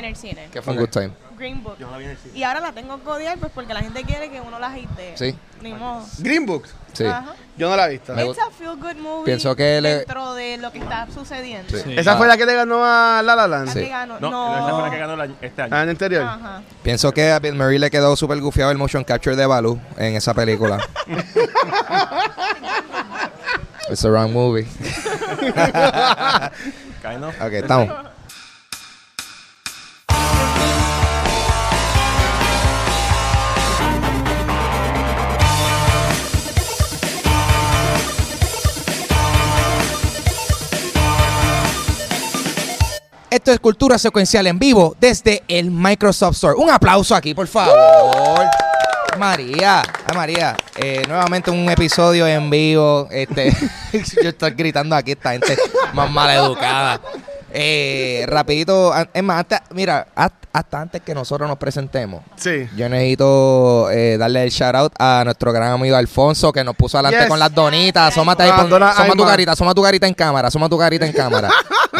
en el cine. Que fue un good time. Green Book. Yo no la vi en el cine. Y ahora la tengo que odiar pues porque la gente quiere que uno la agite. Sí. Ni modo. Green Book. Sí. Ajá. Yo no la he visto. Me It's a feel good movie Pienso que le- dentro de lo que está sucediendo. Sí. Sí. Esa Ah. fue la que le ganó a La La Land. La Sí. que ganó. No, No, esa fue la que ganó la- este año. Ah, en el anterior. Ajá. Pienso que a Bill Murray le quedó súper gufiado el motion capture de Baloo en esa película. It's the wrong movie. Kind of. Ok, estamos. Esto es Cultura Secuencial en vivo desde el Microsoft Store. Un aplauso aquí, por favor. María, ay, María, eh, nuevamente un episodio en vivo. Este, yo estoy gritando aquí esta gente más maleducada. Eh, rapidito, es más, antes- mira, hasta, hasta antes que nosotros nos presentemos, Sí. yo necesito eh, darle el shout out a nuestro gran amigo Alfonso que nos puso adelante Yes. con las donitas. Asómate ahí, Ah, pon- ay, tu carita, asoma tu carita en cámara, asoma tu carita en cámara.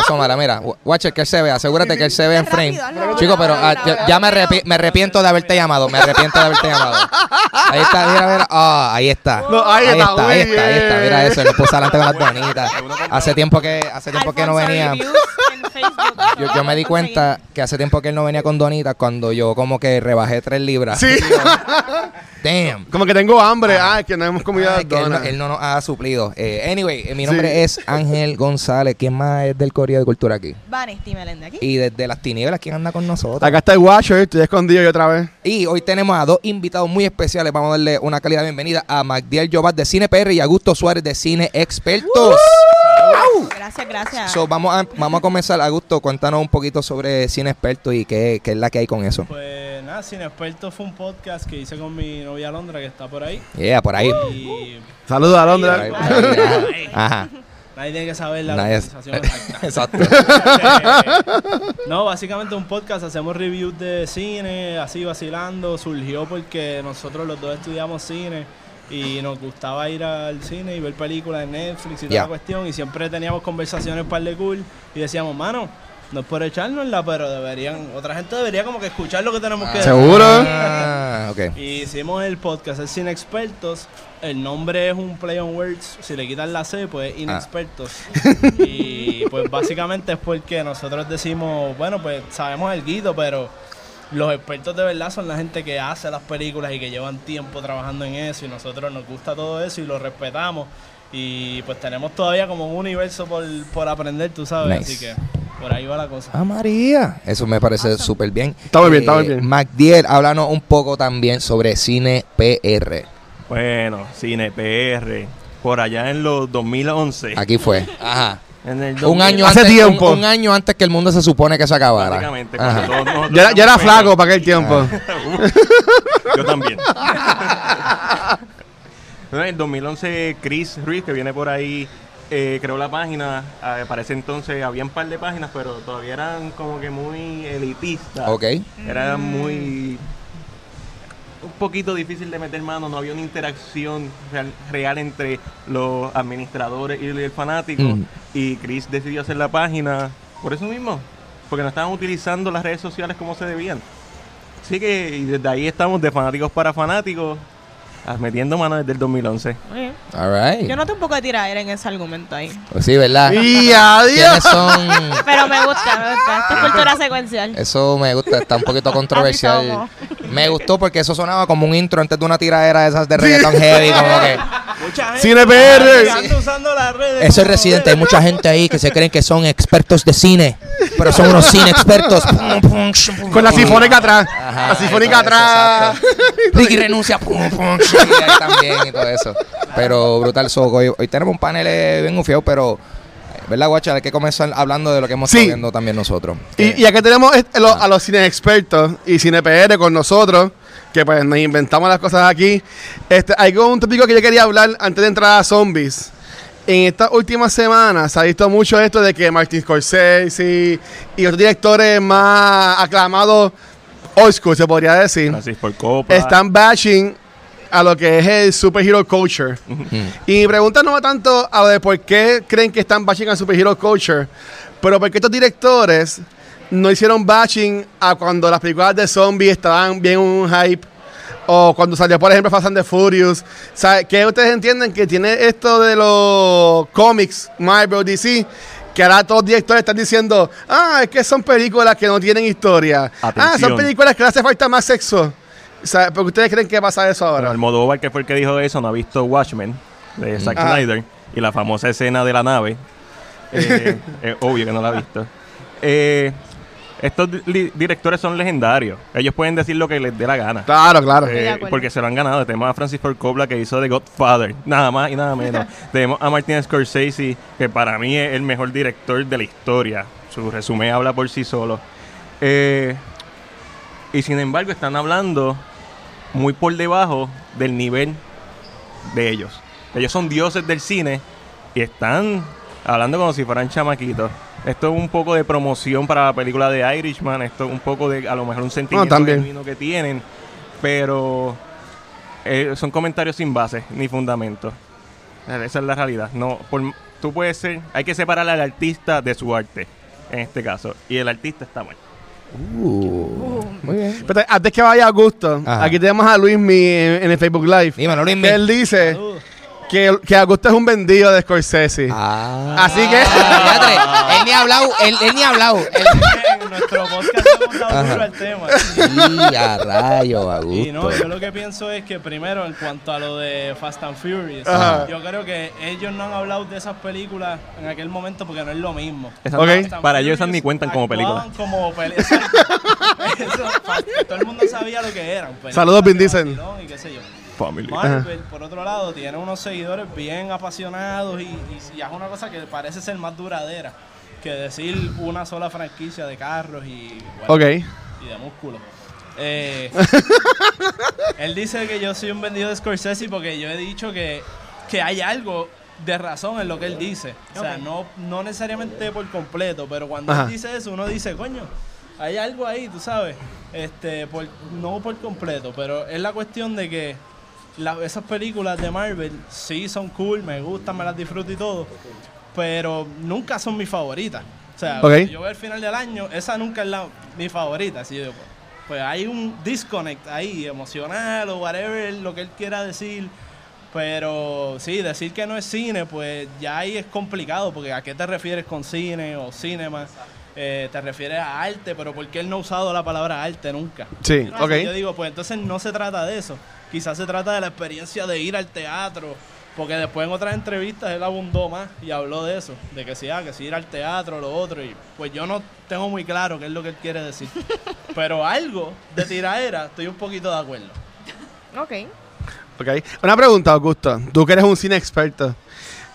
Asómala, mira, watch it, que él se vea, asegúrate que él se vea en frame. Chico, pero ah, ya, ya me, arrepi- me arrepiento de haberte llamado, me arrepiento de haberte llamado. Ahí está, mira, mira, ah, ahí está. No, ahí ahí está, está, ahí está, ahí está, mira eso, él lo puso adelante con las donitas. Hace tiempo que, hace tiempo que no venía. Yo, yo me di cuenta que hace tiempo que él no venía con donitas cuando yo como que rebajé tres libras. Sí. Damn. Como que tengo hambre. Ah, que no hemos comido que él, no, él no nos ha suplido. Eh, anyway, eh, mi nombre Sí. es Ángel González. ¿Quién más es del Correo de Cultura aquí? Vanesti Melende aquí. Y desde las tinieblas, ¿quién anda con nosotros? Acá está el Watcher. Estoy escondido yo otra vez. Y hoy tenemos a dos invitados muy especiales. Vamos a darle una calidad de bienvenida a Magdiel Jobat de Cine PR y a Augusto Suárez de Cine Expertos. Gracias, gracias. So, vamos, a, vamos a comenzar. Augusto, cuéntanos un poquito sobre Cine Expertos y qué, qué es la que hay con eso. Pues nada, Sin Experto fue un podcast que hice con mi novia Londra, que está por ahí. Yeah, por ahí. Y Saludos a Por Londra. ahí, por ahí, ajá. Nadie tiene que saber la Nadie- localización exacta. Exacto. no, básicamente un podcast, hacemos reviews de cine, así vacilando. Surgió porque nosotros los dos estudiamos cine y nos gustaba ir al cine y ver películas en Netflix y toda la cuestión. Y siempre teníamos conversaciones par de cool y decíamos, mano, no es por echárnosla, pero deberían, otra gente debería como que escuchar lo que tenemos que decir. ¿Seguro? Ah, ok. Y hicimos el podcast, es Cine Expertos. El nombre es un play on words. Si le quitan la C, pues inexpertos. y pues básicamente es porque nosotros decimos, bueno, pues sabemos el guido, pero los expertos de verdad son la gente que hace las películas y que llevan tiempo trabajando en eso. Y nosotros nos gusta todo eso y lo respetamos. Y pues tenemos todavía como un universo por, por aprender, tú sabes. Nice. Así que por ahí va la cosa. Ah, María. Eso me parece súper bien. Está muy bien, está muy bien. Magdiel, háblanos un poco también sobre Cine PR. Bueno, Cine PR. Por allá en los 2011. Aquí fue. Ajá. En el Un 2000, año, Hace antes, tiempo. Un, un año antes que el mundo se supone que se acabara. Ajá. todos Yo era, flaco para aquel tiempo. Yo también. En el 2011, Chris Ruiz, que viene por ahí, eh, creó la página. Ah, para ese entonces había un par de páginas, pero todavía eran como que muy elitistas. Ok. Era muy. Un poquito difícil de meter mano, no había una interacción real, real entre los administradores y el fanático. Mm. Y Chris decidió hacer la página por eso mismo, porque no estaban utilizando las redes sociales como se debían. Así que y desde ahí estamos de fanáticos para fanáticos, metiendo mano desde el 2011. Muy bien. All right. Yo noté un poco de tiradera en ese argumento ahí. Pues sí, ¿verdad? ¡Y adiós! ¿Quiénes son? Pero me gusta, me gusta. Esto es cultura secuencial. Eso me gusta, está un poquito controversial. Me gustó porque eso sonaba como un intro antes de una tiradera de esas de reggaeton heavy, como que Mucha gente Cine PR. anda usando las redes. eso es residente, hay mucha gente ahí que se creen que son expertos de cine, pero son unos cine expertos. Con la sinfónica atrás. Ajá, la sinfónica eso, atrás. Ricky renuncia, pum, pum, y ahí también y todo eso. Pero brutal, so, hoy, hoy tenemos un panel eh, bien ufiado, pero eh, ¿verdad, guacha? Hay que comenzar hablando de lo que hemos Sí. estado viendo también nosotros. Y, y aquí tenemos este- lo- a los cine expertos y cine PR con nosotros, que pues nos inventamos las cosas aquí. Este, hay un tópico que yo quería hablar antes de entrar a zombies. En estas últimas semanas se ha visto mucho esto de que Martin Scorsese y, otros directores más aclamados, old school se podría decir, están bashing a lo que es el superhero culture. Y mi pregunta no va tanto a lo de por qué creen que están bashing al superhero culture, pero porque estos directores no hicieron batching a cuando las películas de zombies estaban bien un hype. O cuando salió, por ejemplo, Fast and the Furious. Sea, que ustedes entienden que tiene esto de los cómics, Marvel, DC, que ahora todos los directores están diciendo, ah, es que son películas que no tienen historia. Ah, son películas que le hace falta más sexo. O sea, ¿por qué ustedes creen que pasa eso ahora? Bueno, Almodóvar, que fue el que dijo eso, no ha visto Watchmen de Zack Ajá. Snyder y la famosa escena de la nave. Eh, eh, obvio que no la ha visto. Eh, estos di- directores son legendarios. Ellos pueden decir lo que les dé la gana. Claro, claro. Eh, porque se lo han ganado. Tenemos a Francis Ford Coppola que hizo The Godfather, nada más y nada menos. Tenemos a Martin Scorsese, que para mí es el mejor director de la historia. Su resumen habla por sí solo. Eh, y sin embargo, están hablando muy por debajo del nivel de ellos. Ellos son dioses del cine y están hablando como si fueran chamaquitos. Esto es un poco de promoción para la película de Irishman. Esto es un poco de, a lo mejor, un sentimiento también. genuino que tienen. Pero eh, son comentarios sin base ni fundamento. Eh, Esa es la realidad. No, por, tú puedes ser, hay que separar al artista de su arte, en este caso. Y el artista está mal. Uh, muy bien. Pero antes que vaya a Augusto, Ajá. aquí tenemos a Luismi en, en el Facebook Live. Dímelo. Que él dice. Que, que Augusto es un vendido de Scorsese. Ah. Así que. Fíjate, él ni ha hablado, él, él ni ha hablado. Él- En nuestro podcast hemos dado duro al tema. Y a rayo, a Y no, gusto. yo lo que pienso es que primero, en cuanto a lo de Fast and Furious, Ajá. yo creo que ellos no han hablado de esas películas en aquel momento porque no es lo mismo. Esas Ok. no- Fast and para ellos esas Furious ni cuentan como películas. actuaban como peli-. Eso, todo el mundo sabía lo que eran. películas Saludos, Vin de Diesel. vacilón Y qué sé yo. Family. Marvel, por otro lado, tiene unos seguidores bien apasionados y, y, y es una cosa que parece ser más duradera que decir una sola franquicia de carros y, bueno, Ok. y de músculo. Eh, él dice que yo soy un vendido de Scorsese porque yo he dicho que, que hay algo de razón en lo que él dice. O sea, no, no necesariamente por completo, pero cuando Ajá. él dice eso, uno dice, coño, hay algo ahí, tú sabes. Este, por, no por completo, pero es la cuestión de que la- esas películas de Marvel sí son cool, me gustan, me las disfruto y todo, pero nunca son mis favoritas. O sea, Ok. si yo veo el final del año, esa nunca es la, mi favorita. Así yo digo, pues, hay un disconnect ahí, emocional o whatever, lo que él quiera decir. Pero sí, decir que no es cine, pues ya ahí es complicado, porque ¿a qué te refieres con cine o cinema? Eh, te refieres a arte, pero ¿por qué él no ha usado la palabra arte nunca? Sí, Entonces, ok. Yo digo, pues entonces no se trata de eso. Quizás se trata de la experiencia de ir al teatro. Porque después en otras entrevistas él abundó más y habló de eso. De que sí, ah, que sí ir al teatro, lo otro. Y pues yo no tengo muy claro qué es lo que él quiere decir. Pero algo de tiraera estoy un poquito de acuerdo. Ok. Ok. Una pregunta, Augusto. Tú que eres un cine experto.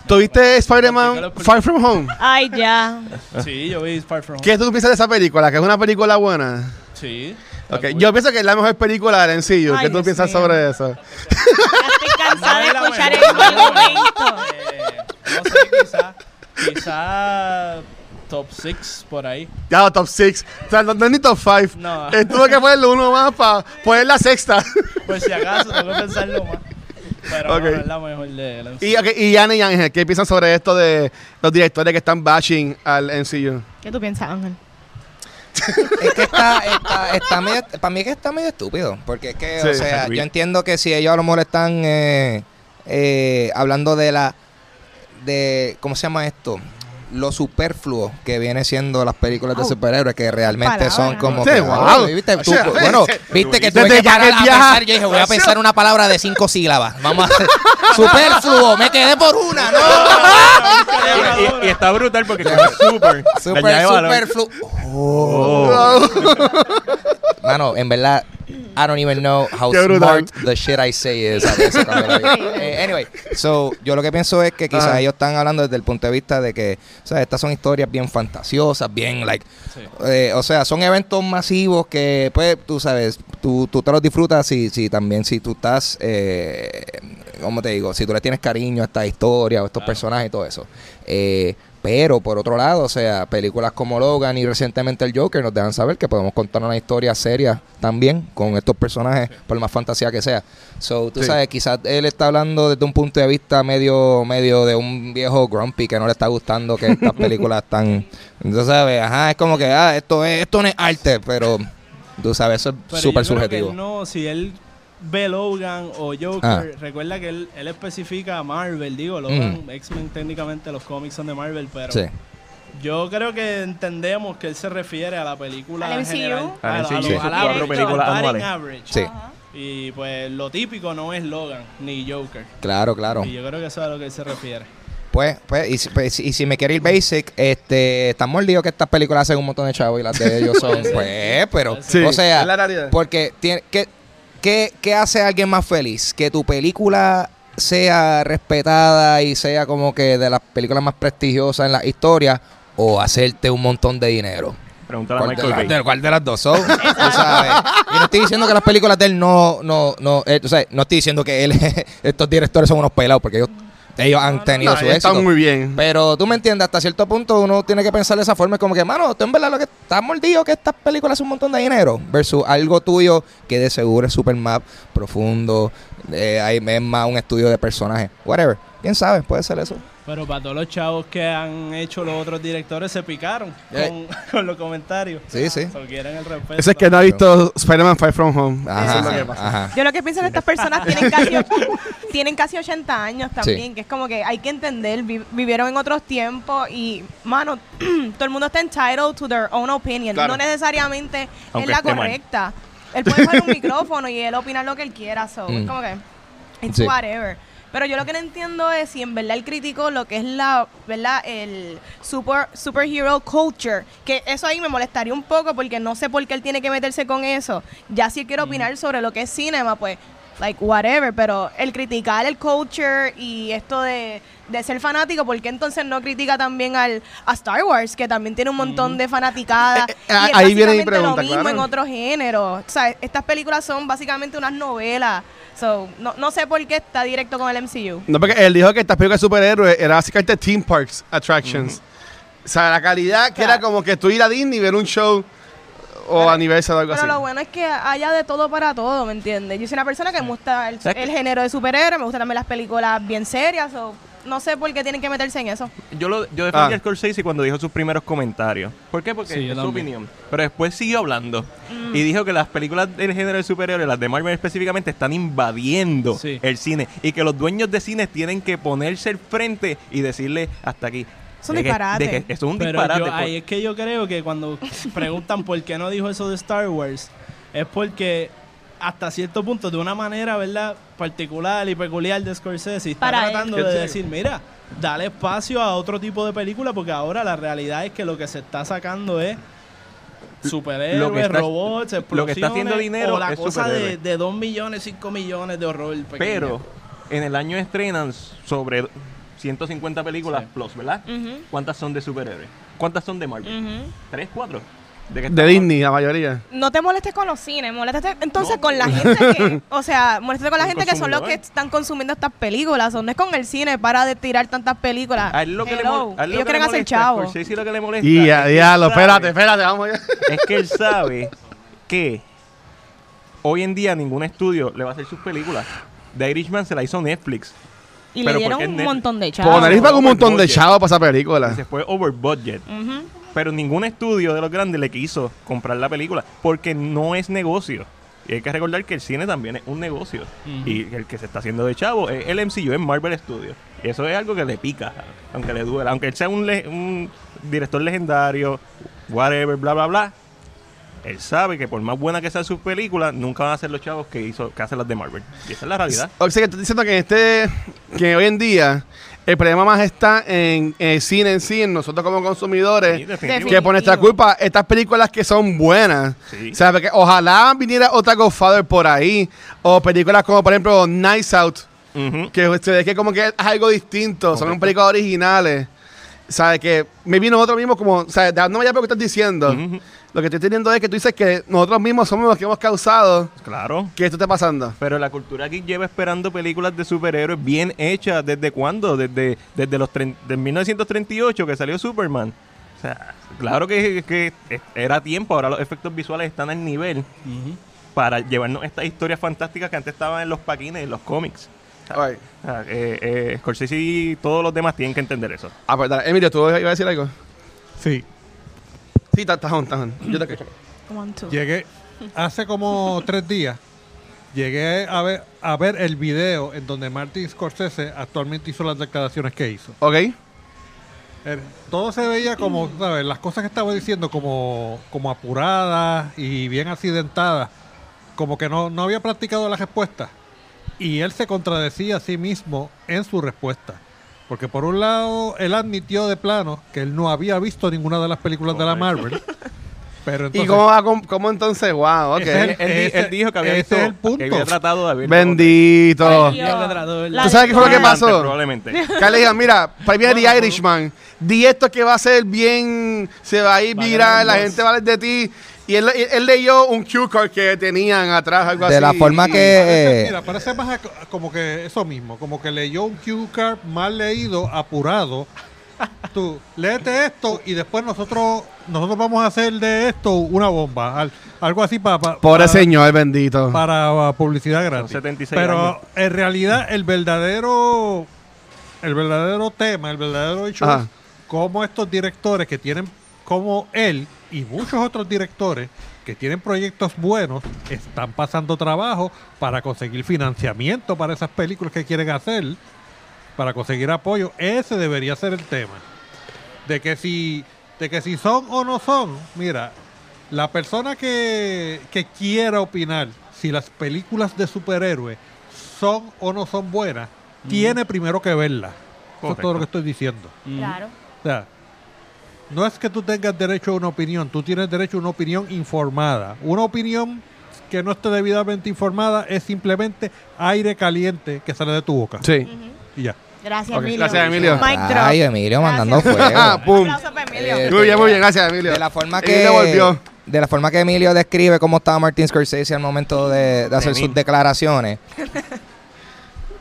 ¿Tuviste Spider-Man Far From Home? Ay, ya. Sí, yo vi Far From Home. ¿Qué tú piensas de esa película? ¿Que es una película buena? Sí. Ok. está cool. Yo pienso que es la mejor película del MCU. Ay, ¿Qué tú Dios piensas mío. sobre eso? Ya estoy cansada de escuchar el argumento. Eh, no sé, quizá, quizá top 6 por ahí. Ya, top 6. O sea, no, no es ni top 5. No. tuve que ponerle uno más para poner la sexta. Por si acaso, tengo que pensarlo más. Pero Ok. no, no es la mejor de la y, ok, y Ana y Ángel, ¿qué piensan sobre esto de los directores que están bashing al MCU? ¿Qué tú piensas, Ángel? Es que está, está, está medio, para mí es que está medio estúpido, porque es que, Sí. o sea, yo entiendo que si ellos a lo mejor están eh, eh, hablando de la, de, ¿cómo se llama esto? Lo superfluo que viene siendo las películas de superhéroes, que realmente Palabra. son como Sí, que, wow. ¿viste? Tú, O sea, bueno, viste que tuve que parar que a viaja- pensar, yo dije, voy a pensar una palabra de cinco sílabas, vamos a hacer superfluo, me quedé por una, ¿no? Y, y- y está brutal porque como es super. Super, superfluo. Oh. Mano, en verdad, I don't even know how smart the shit I say is. a veces cuando lo digo. Eh, anyway, so, yo lo que pienso es que quizás ellos están hablando desde el punto de vista de que, o sea, estas son historias bien fantasiosas, bien, like, eh, o sea, son eventos masivos que, pues, tú sabes, tú, tú te los disfrutas si, si también, si tú estás, eh, ¿cómo te digo? Si tú le tienes cariño a esta historia o a estos personajes y todo eso. Eh, Pero por otro lado, o sea, películas como Logan y recientemente el Joker nos dejan saber que podemos contar una historia seria también con estos personajes, por más fantasía que sea. So, tú Sí. sabes, quizás él está hablando desde un punto de vista medio, medio de un viejo grumpy que no le está gustando que estas películas están. Entonces, sabes, ajá, es como que, ah, esto es, esto no es arte, pero tú sabes, eso es súper subjetivo. él no, si él ve Logan o Joker, Ah. recuerda que él, él especifica a Marvel, digo, Logan, X-Men técnicamente los cómics son de Marvel, pero Sí. yo creo que entendemos que él se refiere a la película Al general, Al a, la- a sí. los- a películas anuales. Sí. Y pues lo típico no es Logan ni Joker. claro, claro. Y yo creo que eso es a lo que él se refiere. Pues, pues, y, si- pues, y si me quiere ir basic, este, están mordidos que estas películas hacen un montón de chavos y las de ellos son, pues, pero, Sí, o sea, es la realidad. porque tiene, ¿qué, qué, qué hace a alguien más feliz? Que tu película sea respetada y sea como que de las películas más prestigiosas en la historia o hacerte un montón de dinero. Pregúntale a ¿Cuál de, Michael las- Bay. de- cuál de las dos son? Tú sabes. Y no estoy diciendo que las películas de él no, no, no, eh, sabes, no estoy diciendo que él, estos directores son unos pelados porque ellos, ellos han tenido No, su éxito. muy bien. Pero tú me entiendes, hasta cierto punto uno tiene que pensar de esa forma. Es como que, mano, tú en verdad lo que estás mordido que estas películas hacen un montón de dinero. Versus algo tuyo que de seguro es super más profundo. eh, hay, es más un estudio de personajes. Whatever. ¿Quién sabe? Puede ser eso. Pero para todos los chavos que han hecho los otros directores se picaron Eh. con, con los comentarios. Sí, sí. So, quieren el respeto. Ese es que no ha visto Spider-Man Far From Home. Ajá, Eso es lo que ajá, pasa. ajá. Yo lo que pienso es que estas personas tienen casi, tienen casi 80 años también, que es como que hay que entender, vi- vivieron en otros tiempos y, mano, todo el mundo está entitled to their own opinion, Claro. no necesariamente Aunque es la esté mal. correcta. Él puede coger un micrófono y él opinar lo que él quiera, so, Mm. es como que, it's Sí. whatever. Pero yo lo que no entiendo es si en verdad él criticó lo que es la, ¿verdad? El super, superhero culture. Que eso ahí me molestaría un poco porque no sé por qué él tiene que meterse con eso. Ya si él quiere opinar sobre lo que es cinema, pues, like, whatever. Pero el criticar el culture y esto de, de ser fanático, ¿por qué entonces no critica también al, a Star Wars? Que también tiene un montón de fanaticada. Eh, eh, y es ahí viene mi pregunta, lo mismo claro. en otro género. O sea, estas películas son básicamente unas novelas. So, no, no sé por qué está directo con el MCU. No, porque él dijo que estas películas de superhéroes era básicamente theme parks attractions. O sea, la calidad que era como que tú ir a Disney y ver un show o Pero- aniversario o algo Pero así. lo bueno es que haya de todo para todo, ¿me entiendes? Yo soy una persona que me gusta el, género de superhéroes, me gustan también las películas bien serias, o no sé por qué tienen que meterse en eso. Yo, lo, yo defendí Ah. a Scorsese cuando dijo sus primeros comentarios. ¿Por qué? Porque Sí, es su también. opinión. Pero después siguió hablando. Y dijo que las películas del género de superhéroes, las de Marvel específicamente, están invadiendo Sí. el cine. Y que los dueños de cines tienen que ponerse al frente y decirle hasta aquí. Es un que- disparate. de que eso es un Pero disparate. yo- por- ahí es que yo creo que cuando preguntan por qué no dijo eso de Star Wars, es porque hasta cierto punto, de una manera, ¿verdad? Particular y peculiar de Scorsese, está Para tratando de decir, mira, dale espacio a otro tipo de película, porque ahora la realidad es que lo que se está sacando es superhéroes, Lo que está- robots, explosiones, lo que está haciendo dinero o la es cosa de, de 2 millones, 5 millones de horror pequeño. Pero en el año estrenan sobre 150 películas Sí. plus, ¿verdad? ¿Cuántas son de superhéroes? ¿Cuántas son de Marvel? ¿Tres, cuatro? ¿De, Disney, la mayoría. No te molestes con los cines, moléstate entonces No. con la gente que, o sea, moléstate con la gente que son los que están consumiendo estas películas, o no es con el cine, para de tirar tantas películas. A él lo que le, Hello, mol- a él lo ellos le quieren hacer chavo. Lo que le molesta. Y diablo, espérate, espérate, vamos allá. Es que él sabe que hoy en día ningún estudio le va a hacer sus películas. The Irishman se la hizo Netflix. y pero le dieron ¿por qué un Netflix? montón de Por chavos. nariz pagó un montón de chavos para esa y película. Se fue over budget. Ujú. Pero ningún estudio de los grandes le quiso comprar la película porque no es negocio. Y hay que recordar que el cine también es un negocio. Y el que se está haciendo de chavo es el MCU, es Marvel Studios. Y eso es algo que le pica, aunque le duela. Aunque él sea un, le- un director legendario, whatever, bla, bla, bla. Él sabe que por más buena que sean sus películas, nunca van a ser los chavos que hizo que hacen las de Marvel. Y esa es la realidad. O sea, que estás diciendo que este, que hoy en día el problema más está en, el cine en sí, en nosotros como consumidores, Sí, que por nuestra culpa estas películas que son buenas, Sí. o sea, porque ojalá viniera otra Godfather por ahí, o películas como por ejemplo Nice Out, Ujú. que se ve que como que es algo distinto, son Correcto. películas originales. ¿Sabes? Que me vino nosotros mismos como, ¿sabes? Dándome ya por lo que estás diciendo. Lo que estoy teniendo es que tú dices que nosotros mismos somos los que hemos causado Claro. que esto esté pasando. Pero la cultura geek lleva esperando películas de superhéroes bien hechas. ¿Desde cuándo? Desde, desde los tre- de 1938 que salió Superman. O sea, claro que, que era tiempo. Ahora los efectos visuales están al nivel para llevarnos estas historias fantásticas que antes estaban en los paquines, en los cómics. O sea, eh, eh, Scorsese y todos los demás tienen que entender eso. Ah, pues dale. Emilio, ¿tú ibas a decir algo? Sí, Sí, está está on, está on. Yo te escucho. One, two. llegué hace como tres días. Llegué a ver, a ver el video en donde Martin Scorsese actualmente hizo las declaraciones que hizo. Ok. Eh, todo se veía como, ¿sabes? Las cosas que estaba diciendo como, como apuradas y bien accidentadas. Como que no, no había practicado la respuesta. Y él se contradecía a sí mismo en su respuesta. Porque por un lado, él admitió de plano que él no había visto ninguna de las películas de la Marvel. Pero ¿Y entonces, cómo va? ¿Cómo, cómo entonces? Wow, ok. Ese es Él, el- él di- ese- él dijo que había, ese visto- es el punto. que había tratado de. Bendito. ¿Tú sabes qué fue lo que pasó? Probablemente. Que le digan, mira, para The Irishman, di esto que va a ser bien, se va a ir viral, la gente va a hablar de ti. Y él, él- leyó un cue card que tenían atrás, algo así. De la forma que... Parece, eh, mira, parece más a- como que eso mismo, como que leyó un cue card mal leído, apurado. Tú, léete esto y después nosotros nosotros vamos a hacer de esto una bomba. al- algo así para, Pobre señor, bendito. para uh, publicidad gratis. 76 Pero años. en realidad el verdadero el verdadero tema, el verdadero hecho Ajá. es cómo estos directores que tienen como él y muchos otros directores que tienen proyectos buenos están pasando trabajo para conseguir financiamiento para esas películas que quieren hacer, para conseguir apoyo. Ese debería ser el tema. De que si de que si son o no son, mira, la persona que, que quiera opinar si las películas de superhéroes son o no son buenas, tiene primero que verlas. Eso es todo lo que estoy diciendo. Claro. O sea, no es que tú tengas derecho a una opinión, tú tienes derecho a una opinión informada. Una opinión que no esté debidamente informada es simplemente aire caliente que sale de tu boca. Sí. Y ya. Gracias, Emilio. gracias, Emilio. Ay, Emilio mandando Gracias. fuego. Ah, pum. Un aplauso para Emilio. Eh, Muy bien, muy bien, gracias, Emilio. De la forma que volvió. de la forma que Emilio describe cómo estaba Martin Scorsese al momento de, de hacer sus declaraciones.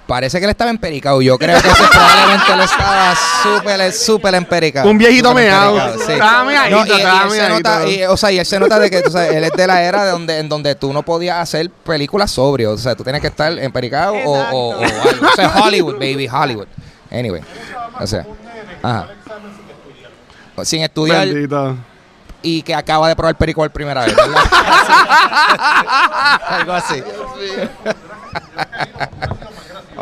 Parece que él estaba empericado. Yo creo que ese probablemente él estaba súper, súper empericado. Un viejito meado. empericado, sí. Estaba meadito, No, y- y estaba él se meadito. nota, y, o sea, y él se nota de que tú sabes, él es de la era de donde, en donde tú no podías hacer películas sobrio. O sea, tú tienes que estar empericado o, o, o algo. O sea, Hollywood, baby, Hollywood. Anyway. O sea. Ajá. Sin estudiar Bendito. y que acaba de probar perico por primera vez, ¿verdad? Algo así.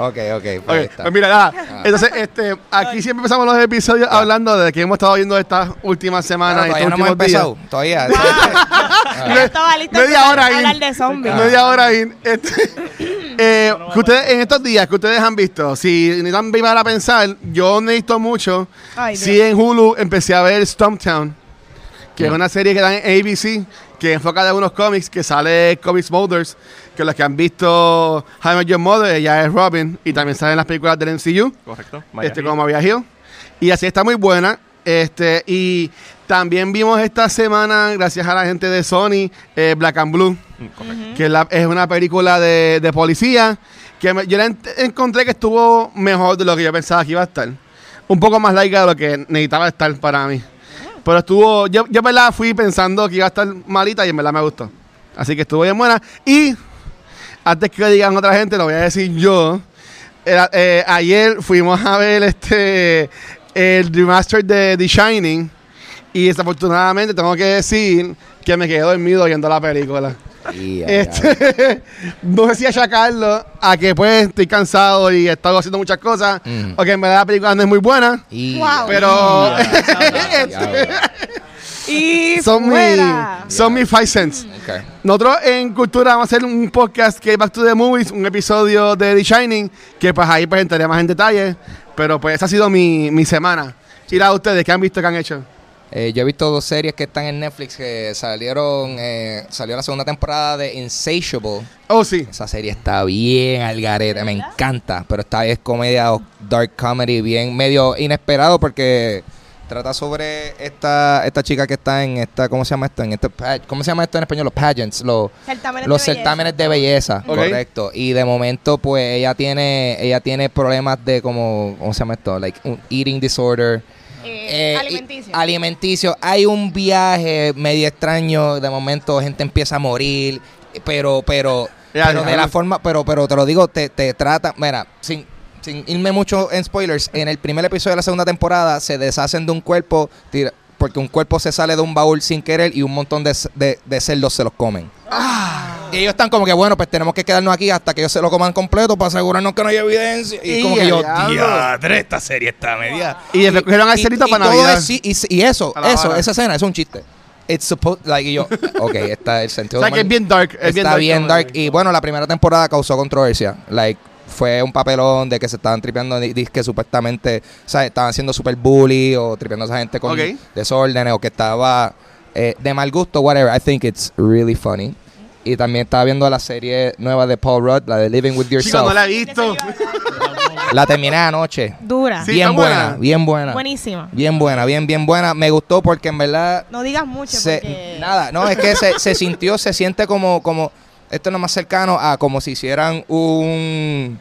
Ok, ok. Pues Ok, ahí está. pues mira, nada. Entonces, este, aquí siempre empezamos los episodios hablando de que hemos estado viendo estas últimas semanas Claro, y todavía no días. Yo estaba Media hora ahí. hablar de zombies. Media hora ahí. Este, eh, que ustedes, en estos días que ustedes han visto, si necesitan vivar a pensar, yo visto mucho. Ay, sí, Dios. en Hulu empecé a ver Stumptown, que es una serie que da en ABC, que enfoca de unos cómics, que sale Comics Molders, que los que han visto Met Your Mother, ella es Robin, y también salen las películas del MCU Correcto. Maya este, Hill. como Maria Hill. Y así está muy buena. Este, y también vimos esta semana, gracias a la gente de Sony, eh, Black and Blue, Mm, correcto. que la- es una película de, de policía, que me- yo la ent- encontré que estuvo mejor de lo que yo pensaba que iba a estar. Un poco más larga de lo que necesitaba estar para mí. Pero estuvo, yo, yo en verdad fui pensando que iba a estar malita y en verdad me gustó. Así que estuvo bien buena. Y antes que digan otra gente, lo voy a decir yo. Eh, ayer fuimos a ver este el remaster de The Shining. Y desafortunadamente tengo que decir que me quedé dormido viendo la película. Este, no sé si achacarlo a que pues estoy cansado y he estado haciendo muchas cosas. Mm. O que en verdad la película no es muy buena. Y- Wow. Pero. Y son, mi, son mis five cents. Ok. Nosotros en Cultura vamos a hacer un podcast que es Back to the Movies, un episodio de The Shining, que pues ahí presentaré más en detalle. Pero pues esa ha sido mi, mi semana. Y la de ustedes, ¿qué han visto, qué han hecho? Eh, yo he visto dos series que están en Netflix que salieron. eh, salió la segunda temporada de Insatiable. Oh, sí. Esa serie está bien al garete, me encanta. Pero esta es comedia o dark comedy, bien medio inesperado porque trata sobre esta esta chica que está en esta ¿cómo se llama esto? En este pa- ¿cómo se llama esto en español? Los pageants, los Certámenes los de belleza. certámenes de belleza, correcto. Y de momento pues ella tiene ella tiene problemas de como ¿cómo se llama esto? Like un eating disorder. Eh, Eh, alimenticio. alimenticio. Hay un viaje medio extraño. De momento, gente empieza a morir. Pero, pero, Ya, pero ya, de ya. la forma, pero, pero te lo digo, te, te trata. Mira, sin, sin irme mucho en spoilers, en el primer episodio de la segunda temporada se deshacen de un cuerpo. tira- porque un cuerpo se sale de un baúl sin querer y un montón de, de, de cerdos se los comen. Y ellos están como que, bueno, pues tenemos que quedarnos aquí hasta que ellos se lo coman completo para asegurarnos que no hay evidencia. Y, como que yo, diadre, esta serie está media. Y después cogieron al cerito para Navidad. y, eso, eso, esa escena es un chiste. It's supposed, like, y yo, ok, está el O sentido. sea que es bien dark. Es está bien dark. Y bueno, la primera temporada causó controversia. Like, fue un papelón de que se estaban tripeando, que supuestamente, o sea, estaban haciendo super bully o tripeando a esa gente con Ok. desórdenes o que estaba eh, de mal gusto, whatever. I think it's really funny. Y también estaba viendo la serie nueva de Paul Rudd, la de Living with Yourself. no la he visto. La terminé anoche. Dura. Sí, bien buena, buena. bien buena. Buenísima. Bien buena, bien, bien buena. Me gustó porque en verdad No digas mucho se- porque... nada, no, es que se, se sintió, se siente como, como, esto es lo más cercano a como si hicieran un,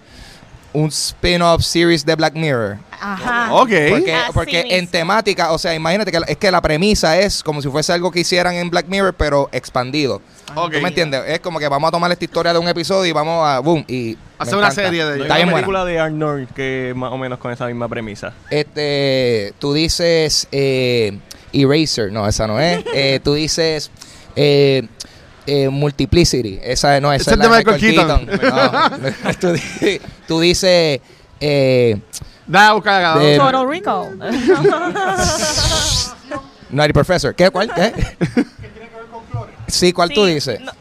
un spin-off series de Black Mirror. Ajá. Ok. Porque, porque en temática, o sea, imagínate que la- es que la premisa es como si fuese algo que hicieran en Black Mirror, pero expandido. Ok. ¿Tú me entiendes? Es como que vamos a tomar esta historia de un episodio y vamos a, boom, y... Hacer una serie de hay ella. Está una bien buena. película de Arnold que más o menos con esa misma premisa. Este, tú dices eh, Eraser, no, esa no es. Eh, tú dices eh, eh, Multiplicity, esa no, esa Ese es de Michael Keaton. No. tú, tú dices eh, a De- Total Recall. Nutty Professor. ¿Qué? ¿Cuál? ¿Qué? Sí, ¿cuál tú Sí, dices? no.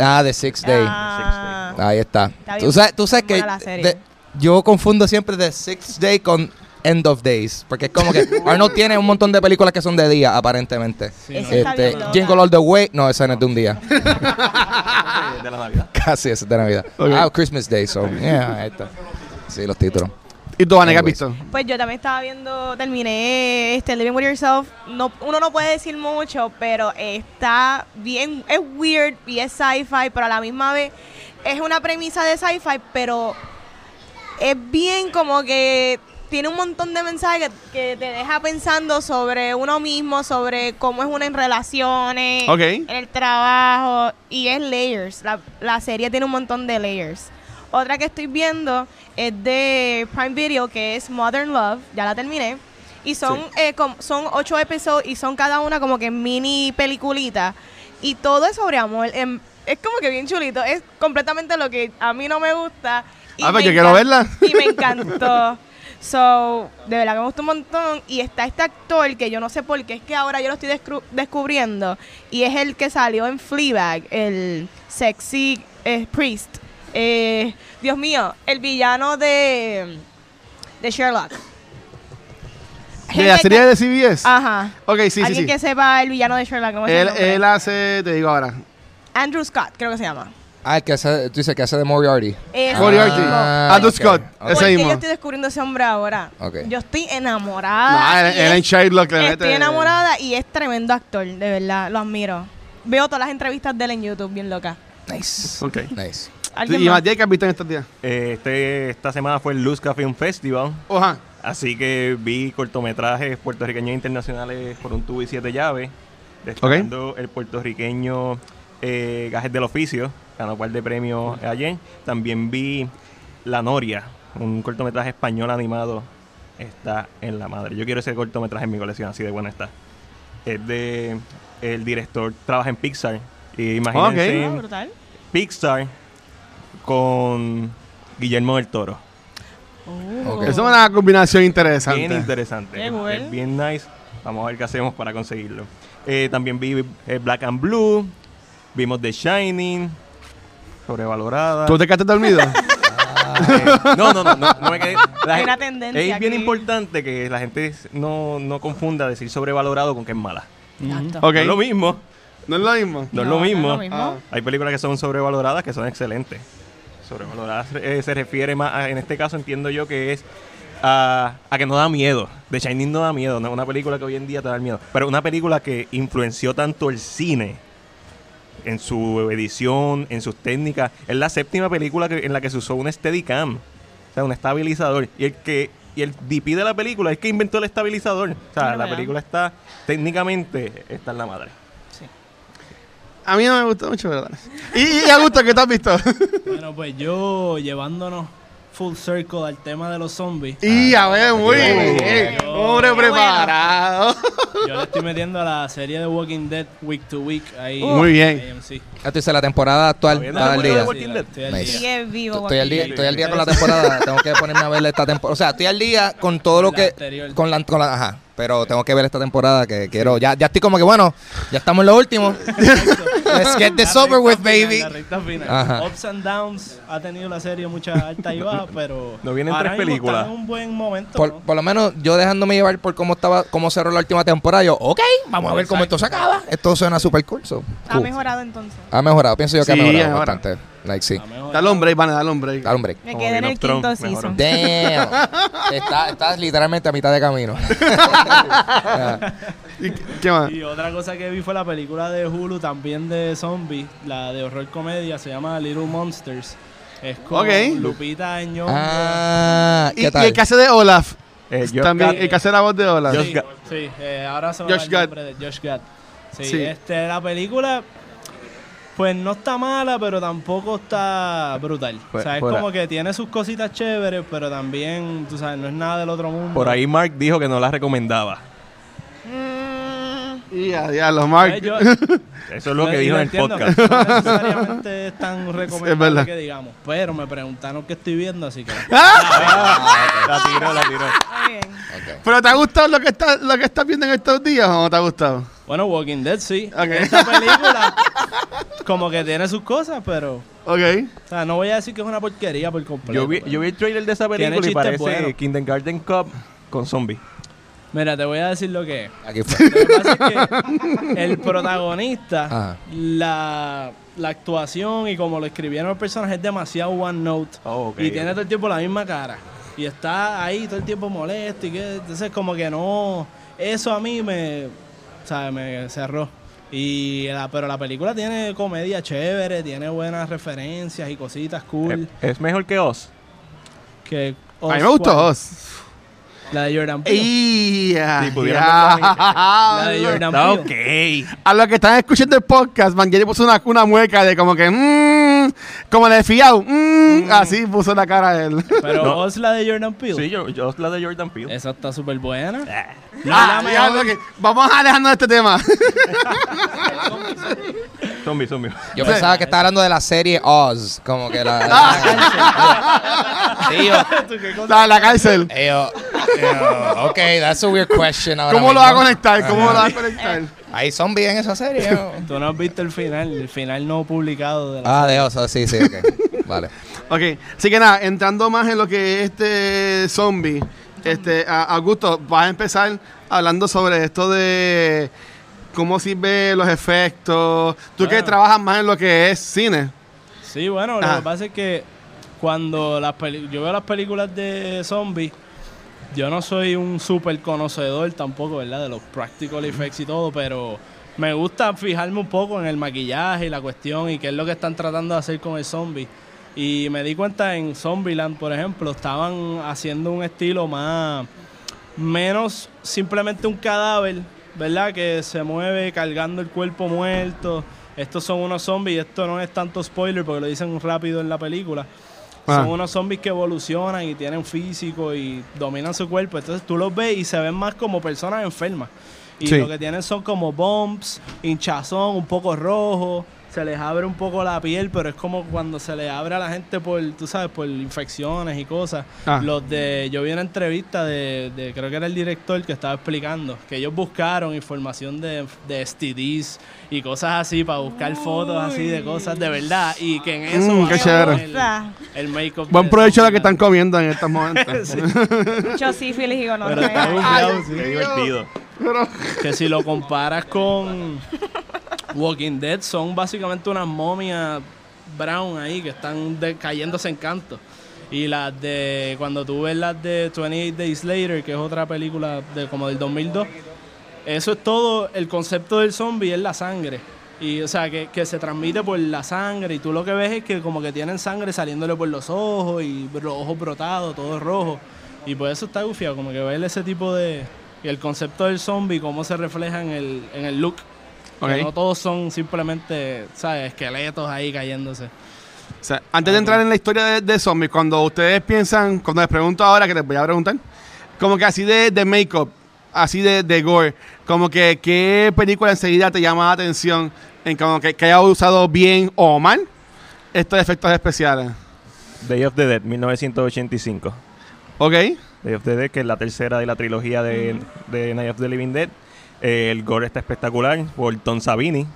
Ah, The Sixth Day. Ah, Ahí está. Tú sabes, tú sabes que de- yo confundo siempre The Sixth Day con End of Days. Porque es como que Arnold tiene un montón de películas que son de día, aparentemente. Esa está Este. Jingle All the Way. No, esa no es de un día. de, de la Navidad. Casi es de Navidad. Ok. Ah, Christmas Day. So, yeah, ahí está. Sí, los títulos. ¿Y tú, Vane, qué has Anyways. visto? Pues yo también estaba viendo, terminé este Living With Yourself. No, uno no puede decir mucho, pero está bien, es weird y es sci-fi, pero a la misma vez es una premisa de sci-fi, pero es bien como que tiene un montón de mensajes que, que te deja pensando sobre uno mismo, sobre cómo es uno en relaciones, Ok. en el trabajo, y es layers. La, la serie tiene un montón de layers. Otra que estoy viendo es de Prime Video, que es Modern Love, ya la terminé. Y son, eh, com- son ocho episodios y son cada una como que mini peliculita. Y todo es sobre amor. Em, es como que bien chulito. Es completamente lo que a mí no me gusta. y Ah, pues me yo quiero verla. Y me encantó. So, de verdad que me gustó un montón. Y está este actor que yo no sé por qué es que ahora yo lo estoy descubriendo. Y es el que salió en Fleabag, el sexy eh, priest. Eh, Dios mío, el villano de, de Sherlock. ¿De la serie de CBS? Ajá. Ok, sí, sí, Alguien sí. que sepa el villano de Sherlock. ¿cómo Él, nombre? él hace, te digo ahora. Andrew Scott, creo que se llama. Ah, el que hace, tú dices que hace de Moriarty. Ese Moriarty. mismo. Ah, Andrew ok, Scott, ok. ese Porque mismo. yo estoy descubriendo ese hombre ahora. Ok. Yo estoy No, enamorada. él, y él en es- Sherlock le Estoy mete- enamorada y es tremendo actor, de verdad, lo admiro. Veo todas las entrevistas de él en YouTube, bien loca. Nice. Ok. Nice. ¿Alguien ¿Y más? Matías qué has visto en estos días? Eh, Este, esta semana fue el Luzca Film Festival. Oja. Así que vi cortometrajes puertorriqueños e internacionales por un tubo y siete llaves. Destacando el puertorriqueño eh, Gajes del Oficio, ganó par de premios ayer. También vi La Noria, un cortometraje español animado. Está en la madre. Yo quiero ese cortometraje en mi colección, así de bueno está. Es de. El director trabaja en Pixar. Y imagínense Ah, brutal. Pixar con Guillermo del Toro. Ok. Eso es una combinación interesante. Bien interesante. Es bien nice. Vamos a ver qué hacemos para conseguirlo. Eh, también vi eh, Black and Blue. Vimos The Shining. Sobrevalorada. ¿Tú te quedaste dormido? Eh, no, no, no, no, no me quedé. La tendencia Es bien aquí. importante que la gente no, no confunda decir sobrevalorado con que es mala. Exacto. ok. No es lo mismo. No es lo mismo. No, es lo mismo. Ah. Hay películas que son sobrevaloradas que son excelentes. Eh, se refiere más, a- en este caso entiendo yo que es a, a que no da miedo. The Shining no da miedo, no es una película que hoy en día te da miedo. Pero una película que influenció tanto el cine en su edición, en sus técnicas. Es la séptima película que- en la que se usó un Steadicam, o sea, un estabilizador. Y el que y el DP de la película es que inventó el estabilizador. O sea, la película está técnicamente está en la madre. A mí no me gustó mucho, ¿verdad? Y, a gusto, ¿qué te has visto? Bueno, pues yo llevándonos full circle al tema de los zombies. y a ver, muy bien. Hombre preparado. Yo le estoy metiendo a la serie de Walking Dead week to week ahí. Muy bien. en AMC. Esto dice la temporada actual. Estoy al día. Estoy al día, con la temporada. Tengo que ponerme a ver esta temporada. O sea, estoy al día con todo lo que. Con la, con la- Ajá. Pero tengo que ver esta temporada que quiero. Ya, ya estoy como que bueno. Ya estamos en lo último. Let's get this La over with, final, baby. La recta final. Ajá. Ups and downs ha tenido la serie muchas altas y bajas, pero. No vienen ahora tres mismo películas. está en un buen momento. Por, ¿no? por lo menos yo dejándome llevar por cómo estaba, cómo cerró la última temporada, yo, ok, vamos a ver cómo esto se acaba. Esto suena super cool. so, Ha cool. mejorado entonces. Ha mejorado, pienso yo que Sí, ha mejorado bastante. Like, sí. A Dale un break, van dale un break. Dale un break. Me Como quedé en el quinto season. Damn. Está- Estás literalmente a mitad de camino. ¿Y qué más? Y otra cosa que vi fue la película de Hulu también de zombies, la de horror comedia, se llama Little Monsters. Es con. Lupita Ñongo. ah, Y, ¿qué y tal? el que hace de Olaf. Eh, También, el que hace la voz de Olaf. Josh Sí, sí, eh, ahora se me Josh va el nombre de Josh Gad. Sí, Sí. este, la película, pues no está mala, pero tampoco está brutal. Pues, o sea, es como a- que tiene sus cositas chéveres, pero también, tú sabes, no es nada del otro mundo. Por ahí Mark dijo que no la recomendaba. Y a diablo, Mark. Eh, yo- Eso es lo que dijo en el entiendo, podcast. No necesariamente es tan verdad. recomendable que digamos. Pero me preguntaron qué estoy viendo, así que. la tiró, la tiró. ¿Pero te ha gustado lo que, está, lo que estás viendo en estos días o no te ha gustado? Bueno, Walking Dead sí. Ok. Esta película, como que tiene sus cosas, pero. Ok. O sea, no voy a decir que es una porquería por completo. Yo vi, yo vi el trailer de esa película y parece buenos. Kindergarten Cup con zombies. Mira, te voy a decir lo que es. Aquí fue. Lo que pasa es que el protagonista, Ajá. la, la actuación y como lo escribieron los personajes es demasiado one note. Oh, ok, y tiene todo el tiempo la misma cara. Y está ahí todo el tiempo molesto y que entonces como que no eso a mí me sea, me cerró. Y la, pero la película tiene comedia chévere, tiene buenas referencias y cositas cool. Es, es mejor que Oz. que A mí me gustó ¿cuál? Oz. La de Jordan Peele. Y a Si pudieran La de. Jordan Peele. ok. A los que están escuchando el podcast, Vangelis puso una, una mueca de como que, mmm, como de fiao, mmm, así puso la cara de él. Pero No. Oz, la de Jordan Peele. Sí, yo, yo la de Jordan Peele. Esa está súper buena. No Ah, la mejor. que- Vamos alejarnos de este tema. Zombie, zombie. Yo Sí. pensaba que estaba hablando de la serie Oz. Como que la. Sí, yo- ¿Tú qué cosa? la, la cárcel. eh, ok, that's a weird question. ahora ¿Cómo lo va a mismo. conectar? ¿Cómo lo va a conectar? ¿Hay zombies en esa serie? Tú no has visto el final, el final no publicado de la ah, de Oz, oh, sí, sí, ok. Vale. Ok, así que nada, entrando más en lo que es este zombie, este, a- Augusto, vas a empezar hablando sobre esto de cómo sirve los efectos. Tú que Bueno. trabajas más en lo que es cine. Sí, bueno, lo que pasa es que cuando las peli- yo veo las películas de zombies, yo no soy un súper conocedor tampoco, ¿verdad? De los practical effects y todo, pero me gusta fijarme un poco en el maquillaje y la cuestión y qué es lo que están tratando de hacer con el zombie. Y me di cuenta en Zombieland, por ejemplo, estaban haciendo un estilo más menos simplemente un cadáver, ¿verdad? Que se mueve cargando el cuerpo muerto. Estos son unos zombies, y esto no es tanto spoiler porque lo dicen rápido en la película. Ah. Son unos zombies que evolucionan y tienen físico y dominan su cuerpo. Entonces tú los ves y se ven más como personas enfermas. Y Sí. lo que tienen son como bumps, hinchazón, un poco rojo. Se les abre un poco la piel, pero es como cuando se le abre a la gente por, tú sabes, por infecciones y cosas. Ah. Los de, yo vi una entrevista de, de- creo que era el director que estaba explicando que ellos buscaron información de, de STDs y cosas así para buscar fotos así de cosas de verdad y que en eso Mm, qué basaron chévere. el, el make-up. Buen de provecho lo que están comiendo en estos momentos. Sí, Mucho sífilis y pero está gonorrea. sí. Qué divertido. Que si lo comparas con Walking Dead, son básicamente unas momias brown ahí que están cayéndose en canto. Y las de, cuando tú ves las de 28 Days Later, que es otra película de como del 2002, eso es todo, el concepto del zombie es la sangre. Y o sea, que, que se transmite por la sangre y tú lo que ves es que como que tienen sangre saliéndole por los ojos y los ojos brotados, todo rojo. Y por eso está gufiado, como que ver ese tipo de... Y el concepto del zombie, cómo se refleja en el, en el look. Que Ok. no todos son simplemente, ¿sabes? Esqueletos ahí cayéndose. O sea, antes de entrar en la historia de, de zombies, cuando ustedes piensan, cuando les pregunto ahora, que les voy a preguntar, como que así de, de make-up, así de, de gore, como que qué película enseguida te llama la atención en como que, que haya usado bien o mal estos efectos especiales. Day of the Dead, 1985. ¿Ok? Day of the Dead, que es la tercera de la trilogía de, de Night of the Living Dead. Eh, el gore está espectacular por Tom Savini,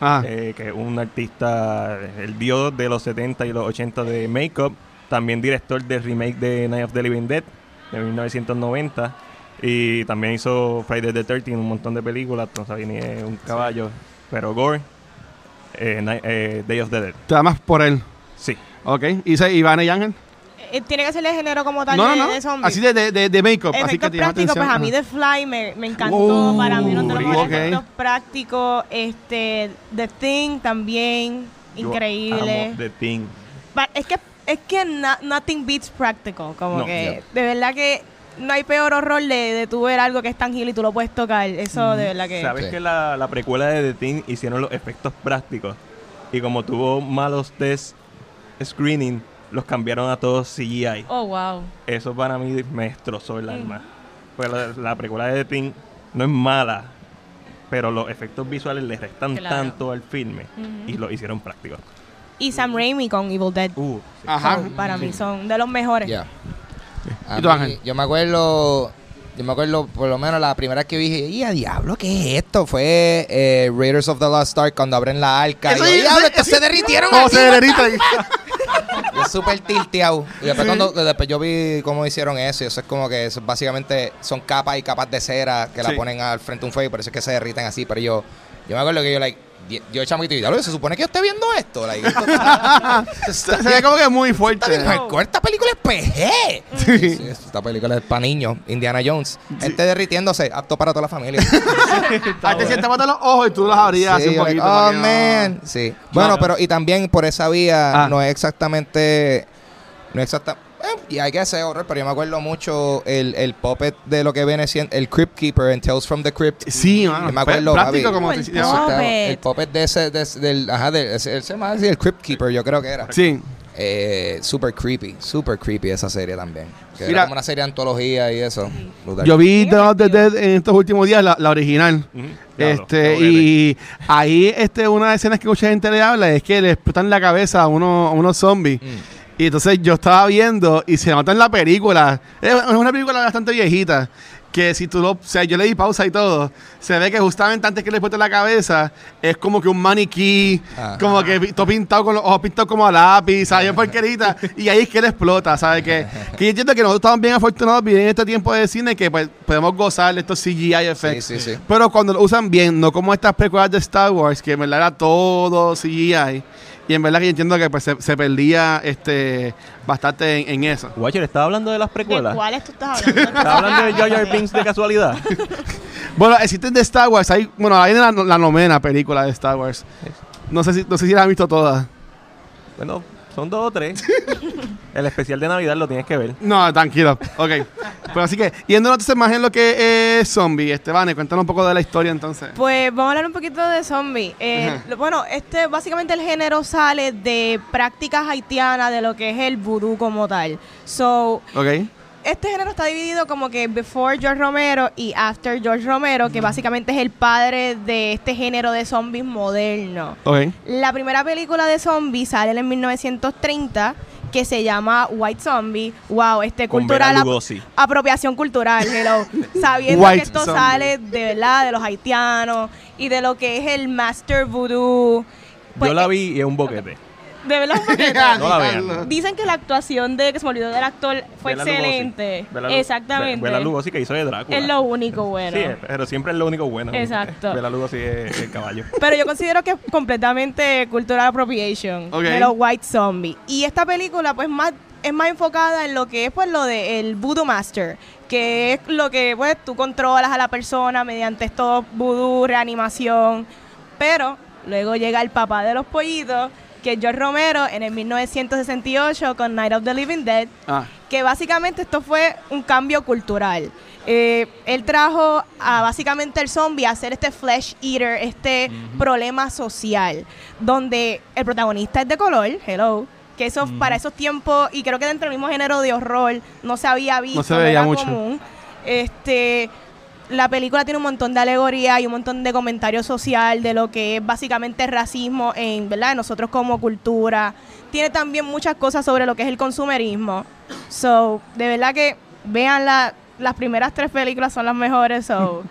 Ah, eh, que es un artista, el dios de los 70 y los 80 de make-up. También director del remake de Night of the Living Dead de 1990. Y también hizo Friday the 13, un montón de películas. Tom Savini es un caballo. Pero gore, eh, Night- eh, Day of the Dead. te por él. Sí. ¿Ok? ¿Y Ivana y Ángel? Eh, Tiene que ser de género como tal No, de, no, no. de zombie. Así de, de, de, de make-up. Así que te pues a mí. The Fly me, me encantó. Uh, para mí uno de los mejores ok. efectos prácticos. Este, The Thing también, Yo increíble. amo The Thing. Es que es que na- nothing beats practical, como No, que de verdad que no hay peor horror de, de tú ver algo que es tangible y tú lo puedes tocar. Eso de verdad que ¿Sabes Sí. que la, la precuela de The Thing hicieron los efectos prácticos? Y como tuvo malos test screening, los cambiaron a todos CGI. Oh, wow. Eso para mí me destrozó el alma. Pues la, la precuela de The Thing no es mala, pero los efectos visuales le restan Claro. tanto al filme y lo hicieron prácticos. Y Sam Raimi con Evil Dead. Uh, sí. Ajá. son, para mí son de los mejores. Ya. A ¿Y tú, mí, Ángel? Yo me acuerdo, yo me acuerdo por lo menos la primera vez que vi, dije, ¡y a diablo qué es esto! Fue eh, Raiders of the Lost Ark cuando abren la arca. Eso y yo, sí, ¡diablo, sí, estos sí. se derritieron ¿Cómo se ahí? Yo súper tilteado. Y después, cuando, después yo vi cómo hicieron eso. Y eso es como que eso básicamente son capas y capas de cera que Sí. la ponen al frente de un fuego. y Por eso es que se derriten así. Pero yo, yo me acuerdo que yo, like, yo chamito y se supone que yo esté viendo esto. Like, esto está, esto Se está se ve como que muy está fuerte. Esta película es PG. Sí. Sí, esta película es para niños. Indiana Jones. Gente derritiéndose, apto para toda la familia. A ti se te matan los ojos y tú los abrías así Sí, un poquito. oh, no- man. Sí. Bueno, pero y también por esa vía Ah. no es exactamente. No es exactamente. Y hay que hacer horror, pero yo me acuerdo mucho el, el puppet de lo que viene siendo el Crypt Keeper en Tales from the Crypt. Sí, mano. Yo me acuerdo, papi. como te el Puppet. el puppet de ese, de del, ajá, de, ese- llama así, el Crypt Keeper, yo creo que era. Sí. Eh, super creepy, super creepy esa serie también. Que Mira. era como una serie de antología y eso. Brutal. Yo vi Dawn of the Dead en estos últimos días, la, la original. Este, y ahí este, una de las escenas que mucha gente le habla es que le explotan la cabeza a, uno, a unos zombies. Mm. Y entonces yo estaba viendo y se nota en la película. Es una película bastante viejita. Que si tú lo. O sea, yo le di pausa y todo. Se ve que justamente antes que le explote la cabeza, es como que un maniquí. Ah. Como que todo pintado con los ojos pintados como a lápiz, ¿sabes? Porquerita. y ahí es que le explota, ¿sabes? Que, que yo entiendo que nosotros estamos bien afortunados bien en este tiempo de cine que pues, podemos gozar de estos CGI Sí, effects. sí, sí. Pero cuando lo usan bien, no como estas precuelas de Star Wars, que en verdad era todo CGI. Y en verdad que yo entiendo que pues, se, se perdía este bastante en, en eso. Watcher, ¿estaba hablando de las ¿De precuelas? cuáles tú estás hablando? ¿Estaba hablando de Jar Jar Binks de casualidad? Bueno, existen de Star Wars. Hay, bueno, hay la, la novena película de Star Wars. No sé si, no sé si la han visto todas. bueno, son dos o tres. El especial de Navidad lo tienes que ver. No, tranquilo. Ok. Pues así que, yendo entonces más en lo que es zombie, Esteban, cuéntanos un poco de la historia entonces. Pues vamos a hablar un poquito de zombie. Eh, lo- bueno, este básicamente el género sale de prácticas haitianas de lo que es el vudú como tal. So, Ok. este género está dividido como que before George Romero y after George Romero, que básicamente es el padre de este género de zombies moderno. Ok. La primera película de zombies sale en 1930 que se llama White Zombie. Wow, este Con cultural ap- apropiación cultural, hello. Sabiendo White que esto Zombie. sale de verdad de los haitianos y de lo que es el master voodoo. Pues, Yo la vi y es un boquete. De verdad, un poquito. No la vean. Dicen que la actuación de que se me olvidó del actor fue Bela Lugosi. excelente. Bela Exactamente. Bela Lugosi que hizo de Drácula. es lo único bueno. Sí, pero siempre es lo único bueno. Exacto. Bela Lugosi es el caballo. Pero yo considero que es completamente cultural appropriation Ok. de los White Zombies. Y esta película, pues más es más enfocada en lo que es pues lo de el Voodoo Master, que es lo que pues tú controlas a la persona mediante estos voodoo, reanimación, pero luego llega el papá de los pollitos, que George Romero en el 1968 con Night of the Living Dead, Ah. que básicamente esto fue un cambio cultural. Eh, él trajo a básicamente el zombie a hacer este flesh eater, este problema social, donde el protagonista es de color, hello, que eso para esos tiempos, y creo que dentro del mismo género de horror, no se había visto, se veía era mucho. común. Este, la película tiene un montón de alegoría y un montón de comentario social de lo que es básicamente racismo en, ¿verdad? En nosotros como cultura. Tiene también muchas cosas sobre lo que es el consumerismo. So, de verdad que vean la- las primeras tres películas son las mejores. So,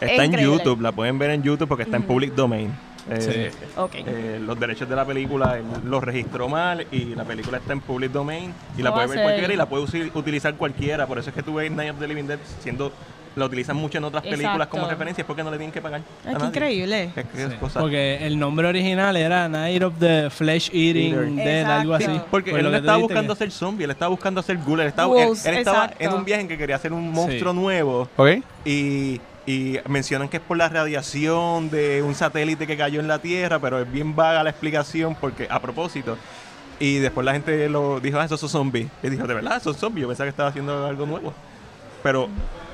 Está en increíble. YouTube, la pueden ver en YouTube porque está en public domain. Eh, ok. eh, los derechos de la película él los registró mal y la película está en public domain y la puede ver cualquiera y la puede utilizar cualquiera. Por eso es que tú ves Night of the Living Dead siendo la utilizan mucho en otras películas Exacto. como referencia, es porque no le tienen que pagar. Qué nadie. increíble. Es que es Sí, cosa- Porque el nombre original era Night of the Flesh Eating. Dead, algo así. Exacto. Porque Fue él lo no que estaba buscando que- ser zombie, él estaba buscando ser ghoul. Él estaba, Ghouls, él, él estaba en un viaje en que quería hacer un monstruo nuevo ¿Ok? y, y mencionan que es por la radiación de un satélite que cayó en la Tierra, pero es bien vaga la explicación porque a propósito. Y después la gente lo dijo, ah, esos son zombies. Y dijo, de verdad, son zombies. Yo pensaba que estaba haciendo algo nuevo. Pero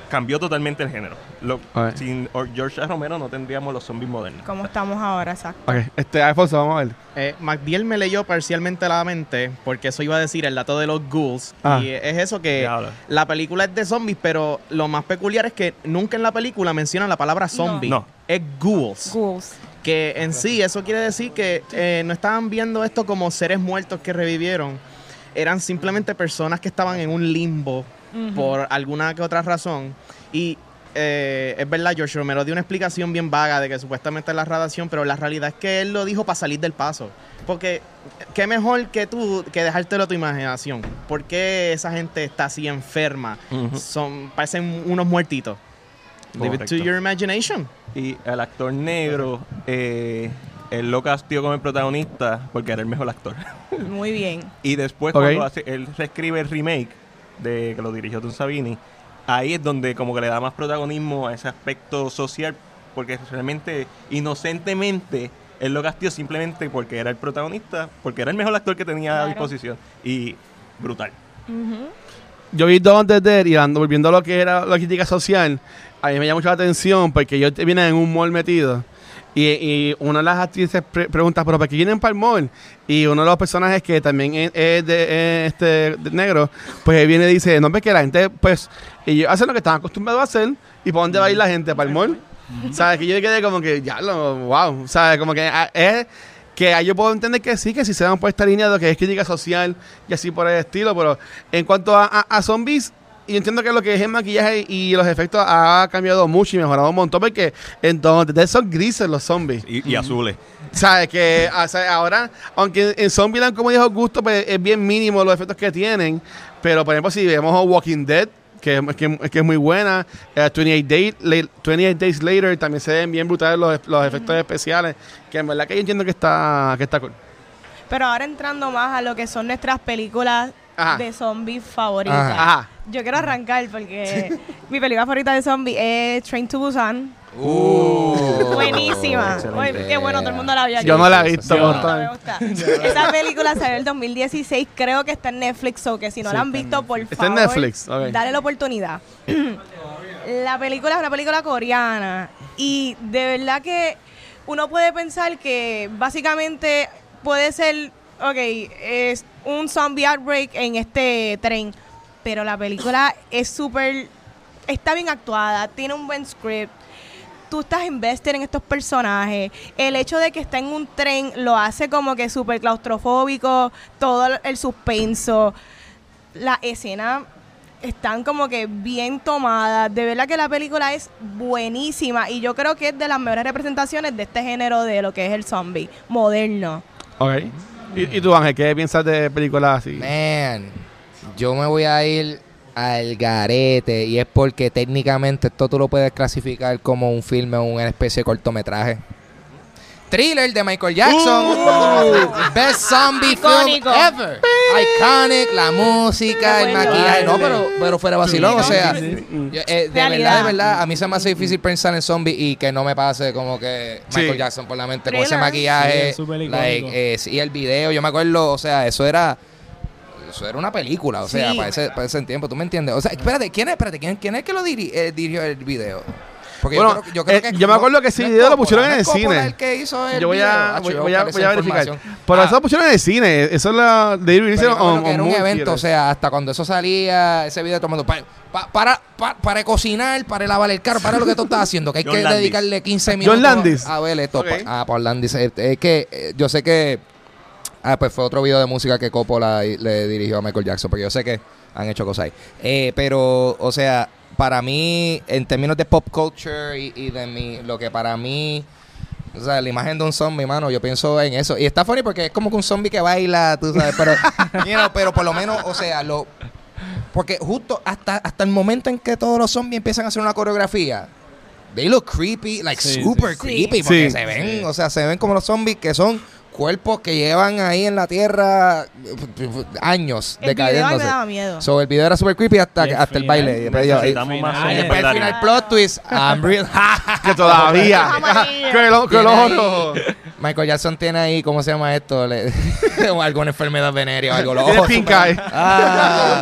cambió totalmente el género. Lo- Ok. Sin or- George A. Romero no tendríamos los zombies modernos. Como estamos ahora, exacto. Ok, este, Alfonso, vamos a ver. Eh, MacDiel me leyó parcialmente la mente porque eso iba a decir el dato de los ghouls. Ah. Y es eso que Diablo. la película es de zombies, pero lo más peculiar es que nunca en la película mencionan la palabra zombie. No. Es ghouls. Ghouls. Que en sí eso quiere decir que eh, no estaban viendo esto como seres muertos que revivieron. Eran simplemente personas que estaban en un limbo por alguna que otra razón. Y eh, es verdad, George Romero dio una explicación bien vaga de que supuestamente es la radiación, pero la realidad es que él lo dijo para salir del paso. Porque qué mejor que tú que dejártelo a tu imaginación. ¿Por qué esa gente está así enferma? Son parecen unos muertitos. Leave it to your imagination. Y el actor negro, eh, él lo castió como el protagonista porque era el mejor actor. Muy bien. Y después Ok. cuando hace, él reescribe el remake de que lo dirigió Tom Savini, ahí es donde como que le da más protagonismo a ese aspecto social, porque realmente inocentemente él lo castió simplemente porque era el protagonista, porque era el mejor actor que tenía a Claro. disposición y brutal. Yo vi Dawn of the Dead y ando- volviendo a lo que era la crítica social, a mí me llama mucho la atención porque ellos te vienen en un mall metido y, y una de las actrices pre- pregunta, ¿pero para qué vienen para el mall? Y uno de los personajes que también es, es de, es este, de negro, pues él viene y dice, no, que la gente, pues, ellos hacen lo que están acostumbrados a hacer y ¿para dónde va a ir la gente? ¿Para el mall? ¿Sabes? Que yo quedé como que, ya, lo, wow, ¿sabes? Como que ah, es que yo puedo entender que sí, que si se van por esta línea de lo que es crítica social y así por el estilo, pero en cuanto a, a- a zombies, y entiendo que lo que es el maquillaje y los efectos ha cambiado mucho y mejorado un montón, porque entonces son grises los zombies. Y, y azules. ¿Sabes? Que o sea, ahora, aunque en Zombieland, como dijo Gusto, pues es bien mínimo los efectos que tienen. Pero, por ejemplo, si vemos Walking Dead, que, es- que, que es muy buena, eh, 28, Days, la- 28 Days Later, también se ven bien brutales los, los efectos especiales. Que en verdad que yo entiendo que está, que está cool. Pero ahora entrando más a lo que son nuestras películas Ajá. de zombies favoritas. Ajá. Ajá. Yo quiero arrancar porque mi película favorita de zombies es Train to Busan. Uh, Buenísima. qué bueno, todo el mundo la vio aquí. Yo no la he visto. No, ¿cómo no, está? me gusta. Esa película salió en el 2016, creo que está en Netflix, o que si no Sí, la han en visto, por Está en favor, Netflix, ok. dale la oportunidad. la película es una película coreana y de verdad que uno puede pensar que básicamente puede ser, ok, es un zombie outbreak en este tren, pero la película es súper, está bien actuada, tiene un buen script, tú estás invested en estos personajes. El hecho de que está en un tren lo hace como que súper claustrofóbico, todo el- suspenso. La escena están como que bien tomadas. De verdad que la película es buenísima y yo creo que es de las mejores representaciones de este género de lo que es el zombie moderno. Ok. ¿Y, y tú, Ángel, qué piensas de películas así? Man, yo me voy a ir al garete y es porque técnicamente esto tú lo puedes clasificar como un filme o una especie de cortometraje. Thriller de Michael Jackson. Best zombie Icónico. film ever. iconic, la música, el maquillaje. No, pero, pero fuera vacilón, o Sí, sea, sí, yo, eh, de Realidad. verdad, de verdad, a mí se me hace difícil pensar en zombies y que no me pase como que Michael Sí. Jackson por la mente con ese. Sí, maquillaje, súper like, icónico. eh, sí, el video, yo me acuerdo, o sea, eso era eso era una película, o sea, Sí. para ese, para ese tiempo, ¿tú me entiendes? O sea, espérate, ¿quién es, espérate, quién, quién es que lo diri- eh, dirigió el video? Porque Bueno, yo creo, yo creo eh, que yo me acuerdo que ese no video lo pusieron en el cine. el que hizo el Yo voy video. a, Hacho, voy, yo voy a, voy verificar. Pero Ah, eso lo pusieron en el cine. Eso es la de que era un evento, o sea, hasta cuando eso salía, ese video mundo, pa- pa- para, pa- para cocinar, para lavar el carro, para lo que tú estás haciendo, que hay John que Landis. dedicarle 15 minutos Landis. a ver esto. Ok. Pa- Ah, Paul Landis. eh, Es que eh, yo sé que, ah, pues fue otro video de música que Coppola le dirigió a Michael Jackson, porque yo sé que han hecho cosas ahí. Eh, pero, o sea, para mí, en términos de pop culture y, y de mi, lo que para mí... O sea, la imagen de un zombie, mano, yo pienso en eso. Y está funny porque es como que un zombie que baila, tú sabes, pero, you know, pero por lo menos, o sea, lo... Porque justo hasta, hasta el momento en que todos los zombies empiezan a hacer una coreografía, they look creepy, like Sí, super sí. creepy, porque Sí. se ven, Sí. o sea, se ven como los zombies que son cuerpos que llevan ahí en la tierra años El video mí me decayéndose. daba miedo. So, el video era super creepy hasta, el hasta el baile. Y después yo- Necesitamos más final, zombies y después el final plot twist, I'm real. Que todavía. Que lo, que ojos. Michael Jackson tiene ahí, ¿cómo se llama esto? Le- o alguna enfermedad venérea o algo. Los Tiene ojos pink super- eye. Ah,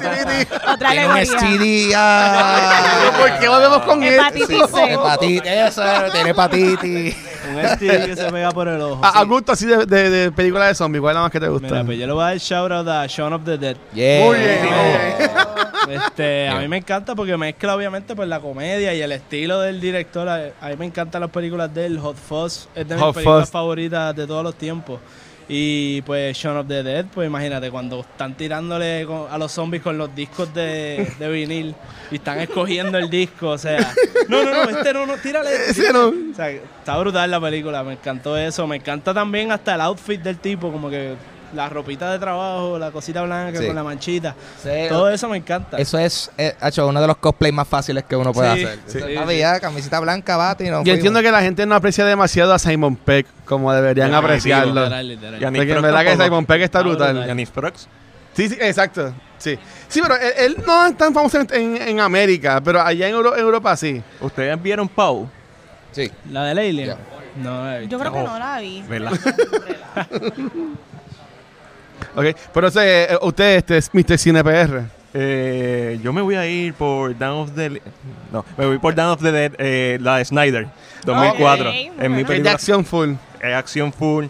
Otra tiene un alegoría. STD. ah. ¿Por qué volvemos con Hepatitis eso? C. Hepatitis, eso, tiene hepatitis. Un STD que se pega por el ojo. A, gusto así de, de, de película de zombies, ¿cuál es la más que te gusta? Mira, pues yo le voy a dar shout out a Shaun of the Dead. Yeah. Muy bien, muy Este, a mí me encanta porque mezcla obviamente pues la comedia y el estilo del director. A, a mí me encantan las películas de él. Hot Fuzz es de mis Hot películas Fuzz. favoritas de todos los tiempos. Y pues Shaun of the Dead, pues imagínate, cuando están tirándole a los zombies con los discos de, de vinil y están escogiendo el disco, o sea, no, no, no, este no, no, tírale. Ese no. O sea, está brutal la película, me encantó eso. Me encanta también hasta el outfit del tipo, como que la ropita de trabajo, la cosita blanca Sí. con la manchita. Sí. Todo eso me encanta. Eso es, eh, hecho, uno de los cosplays más fáciles que uno puede Sí, hacer. sí, Eso sí, está sí. ya, camiseta blanca, bate y nos Yo entiendo que la gente no aprecia demasiado a Simon Peck como deberían Definitivo. apreciarlo. Literal, literal. Porque en verdad que. Simon Peck está Está brutal. brutal. Yanis Prox. Sí, sí, exacto. Sí, sí pero él, él no es tan famoso en, en- en América, pero allá en Euro- Europa sí. ¿Ustedes vieron Pau? Sí. La del Alien. Ya. No, la he Yo creo que no la vi. ¿Verdad? Ok, pero ese, eh, usted este es Mr. Cine PR. Eh, yo me voy a ir por Down of the... No, me voy por Down of the Dead, eh, la de Snyder, 2004. Ok, muy en mi. Que es de película acción full. es acción full.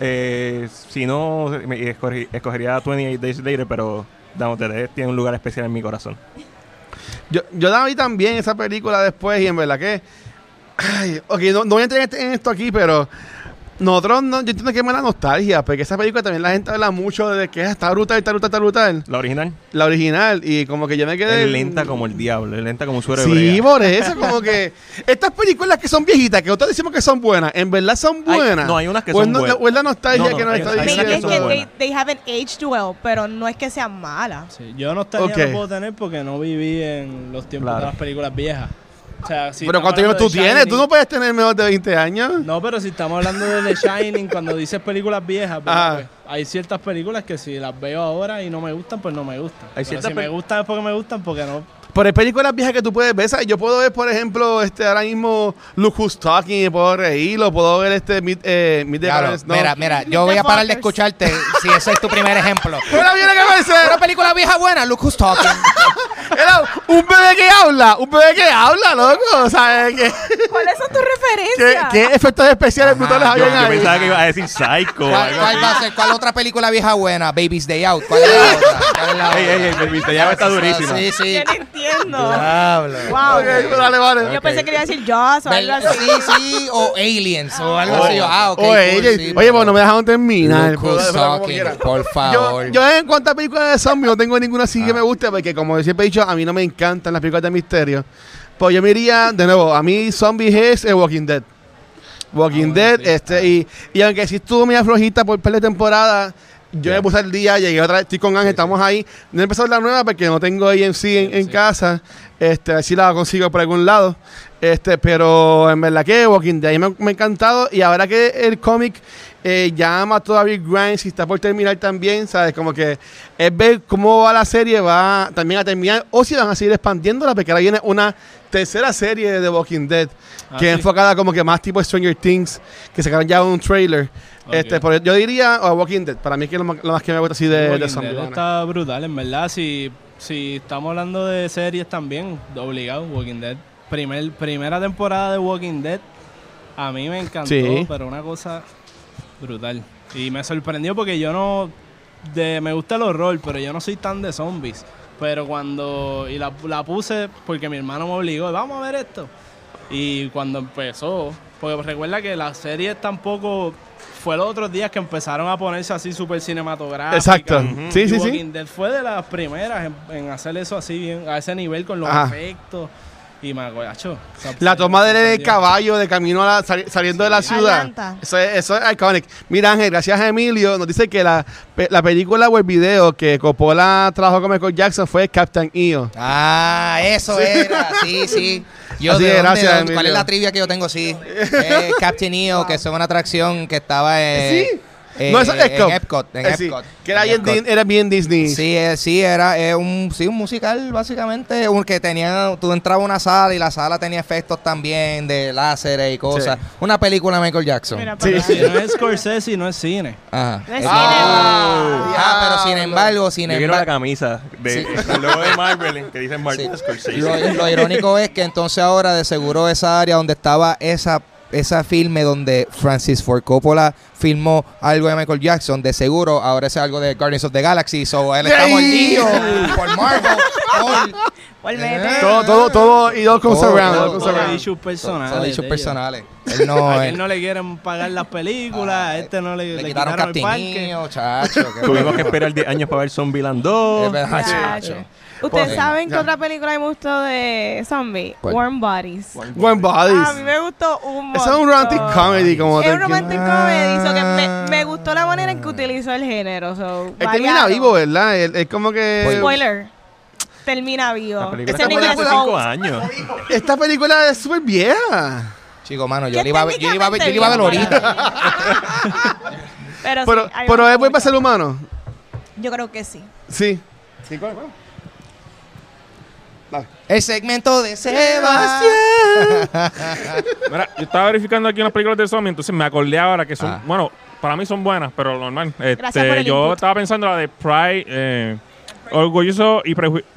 Eh, si no, me escogi- escogería 28 Days Later, pero Down of the Dead tiene un lugar especial en mi corazón. Yo, yo la vi también esa película después y en verdad que... Ay, ok, no, no voy a entrar en, este- en esto aquí, pero... Nosotros, no, yo entiendo que es mala nostalgia, porque esa película también la gente habla mucho de que está brutal, está brutal, está brutal. La original La original, y como que yo me quedé... es lenta como el diablo, es lenta como un suero de Sí, por eso, como que estas películas que son viejitas, que nosotros decimos que son buenas, en verdad son Hay- buenas. no, hay unas que es son no- buenas. O es la nostalgia No, no, que nos hay- está hay es diciendo. son que they, buenas. they haven't aged well, pero no es que sean malas. Sí, yo nostalgia Ok. no puedo tener porque no viví en los tiempos Claro. de las películas viejas. O sea, si pero ¿cuántos años tú tienes? Tú no puedes tener menos de 20 años. No, pero si estamos hablando de The Shining, cuando dices películas viejas. Pues, hay ciertas películas que si las veo ahora y no me gustan, pues no me gustan. Hay Pero si me gustan es porque me gustan, porque no. Pero hay películas viejas que tú puedes ver. ¿sabes? Yo puedo ver, por ejemplo, este ahora mismo Look Who's Talking y puedo reír. O puedo ver este Meet, eh, Meet the Claro, Parents, no. Mira, mira, yo voy a parar de escucharte si ese es tu primer ejemplo. Mira qué parece. Una película vieja buena, Look Who's Talking. Era un bebé que habla. Un bebé que habla, loco. ¿Sabes qué? ¿Cuáles son tus ¿Qué, referencias? qué efectos especiales Ajá, brutales Yo, habían yo ahí? pensaba que iba a decir Psycho. ¿Cuál, cuál así. va a ser? ¿Cuál otra película vieja buena? Baby's Day Out. ¿Cuál es la otra? ¿Cuál es la Ey, ey, ey, otra? Baby's Day Out está durísima. Sí, sí. Yo no entiendo. Diablo. Wow. Ok, dale, vale. Yo pensé que iba a decir Jaws o algo así. Sí, sí, o Aliens o algo Oh. así. Ah, ok. Oye, cool, oye, sí, oye, pues no me dejaron terminar. Por Yo, favor. yo en cuanto a películas de zombies no tengo ninguna así que Ah. me guste porque como siempre he dicho, a mí no me encantan las películas de misterio. Pues yo me iría, de nuevo, a mí zombies es el Walking Dead. Walking Ah, bueno, Dead, sí. este, y, y aunque sí estuvo media flojita por par de temporada, yo me puse al día, llegué otra vez, estoy con Ángel, estamos ahí. No he empezado la nueva porque no tengo AMC en, en sí. casa. Este, a ver si la consigo por algún lado. Este, pero en verdad que Walking Dead me, me ha encantado. Y ahora que el cómic eh, ya mató a David Grimes y está por terminar también, ¿sabes? Como que es ver cómo va la serie, va también a terminar. O si van a seguir expandiéndola, porque ahora viene una tercera serie de The Walking Dead, Ah, que es sí. enfocada como que más tipo Stranger Things, que sacaron ya un trailer. Este, pero yo diría oh, Walking Dead, para mí es que lo más, lo más que me gusta así de. Dead está brutal, en verdad. Si, si estamos hablando de series también, obligado, Walking Dead. Primer, primera temporada de Walking Dead, a mí me encantó, Sí. pero una cosa brutal. Y me sorprendió porque yo no. De, me gusta el horror, pero yo no soy tan de zombies. Pero cuando. Y la, la puse porque mi hermano me obligó, vamos a ver esto. Y cuando empezó, porque recuerda que la serie tampoco fue los otros días que empezaron a ponerse así súper cinematográfica. Exacto. Sí, Y sí, sí. Dead fue de las primeras en, en hacer eso así bien, a ese nivel con los Ajá. efectos. Y me acuerdo, La toma del caballo de camino a la- sali- saliendo de la ciudad. Atlanta. Eso es, eso es iconic. Mira, Ángel, gracias a Emilio, nos dice que la, la película o el video que Coppola trabajó con Michael Jackson fue Captain EO. Ah, eso era, sí, sí. Yo Así de dónde- gracias, ¿Cuál Emilio. es la trivia que yo tengo? Sí. Eh, Captain EO, que es una atracción que estaba en, Sí. Eh, no, es en Epcot. En Eh, sí, Epcot, que era en bien, Epcot. Di- era bien Disney. Sí, eh, sí, era eh, un, sí, un musical básicamente, un que tenía, tú entrabas a una sala y la sala tenía efectos también de láseres y cosas. Sí. Una película de Michael Jackson. Mira, Sí. Si no es Scorsese, no es cine. Ajá. No es Eh, cine, Ah, pero sin embargo, sin Yo quiero la embargo, camisa de Sí. logo de Marvel que dice Martin Sí. Scorsese. Lo, lo irónico es que entonces ahora de seguro esa área donde estaba esa esa filme donde Francis Ford Coppola filmó algo de Michael Jackson, de seguro ahora es algo de Guardians of the Galaxy, so él está mordido por Marvel. por- Volvete. Todo, todo, todo, y todo. Son around. issues personales. Son personales. Él no. A él- no le quieren pagar las películas, Ah, a este no le, le, le quitaron quitaron, el parque. Chacho. Tuvimos que esperar 10 años para ver Zombieland 2. Es verdad, Chacho. ¿Ustedes saben que otra película me gustó de zombie? ¿Cuál? Warm Bodies. Buen bodies. A mí me gustó un Eso es un romantic montón. comedy, como Es te un romantic comedy, so que me, me gustó la manera en que utilizó el género. So, Él termina vivo, ¿verdad? Él- Es como que. Spoiler. Termina vivo. La película es 5 old. años. Esta película es súper vieja. Chico, mano, yo le iba a ver, yo le iba a ver, yo iba a ver ahorita. Pero, Pero, sí, pero es buen para ser humano. Yo creo que sí. Sí. Sí, ¿cuál, El segmento de Seba. Mira, yo estaba verificando aquí unas películas de zombies, entonces me acordé ahora que son, Ah. bueno, para mí son buenas, pero normal. Este, por el yo input. estaba pensando la de Pride, eh, Orgulloso y Prejuicio.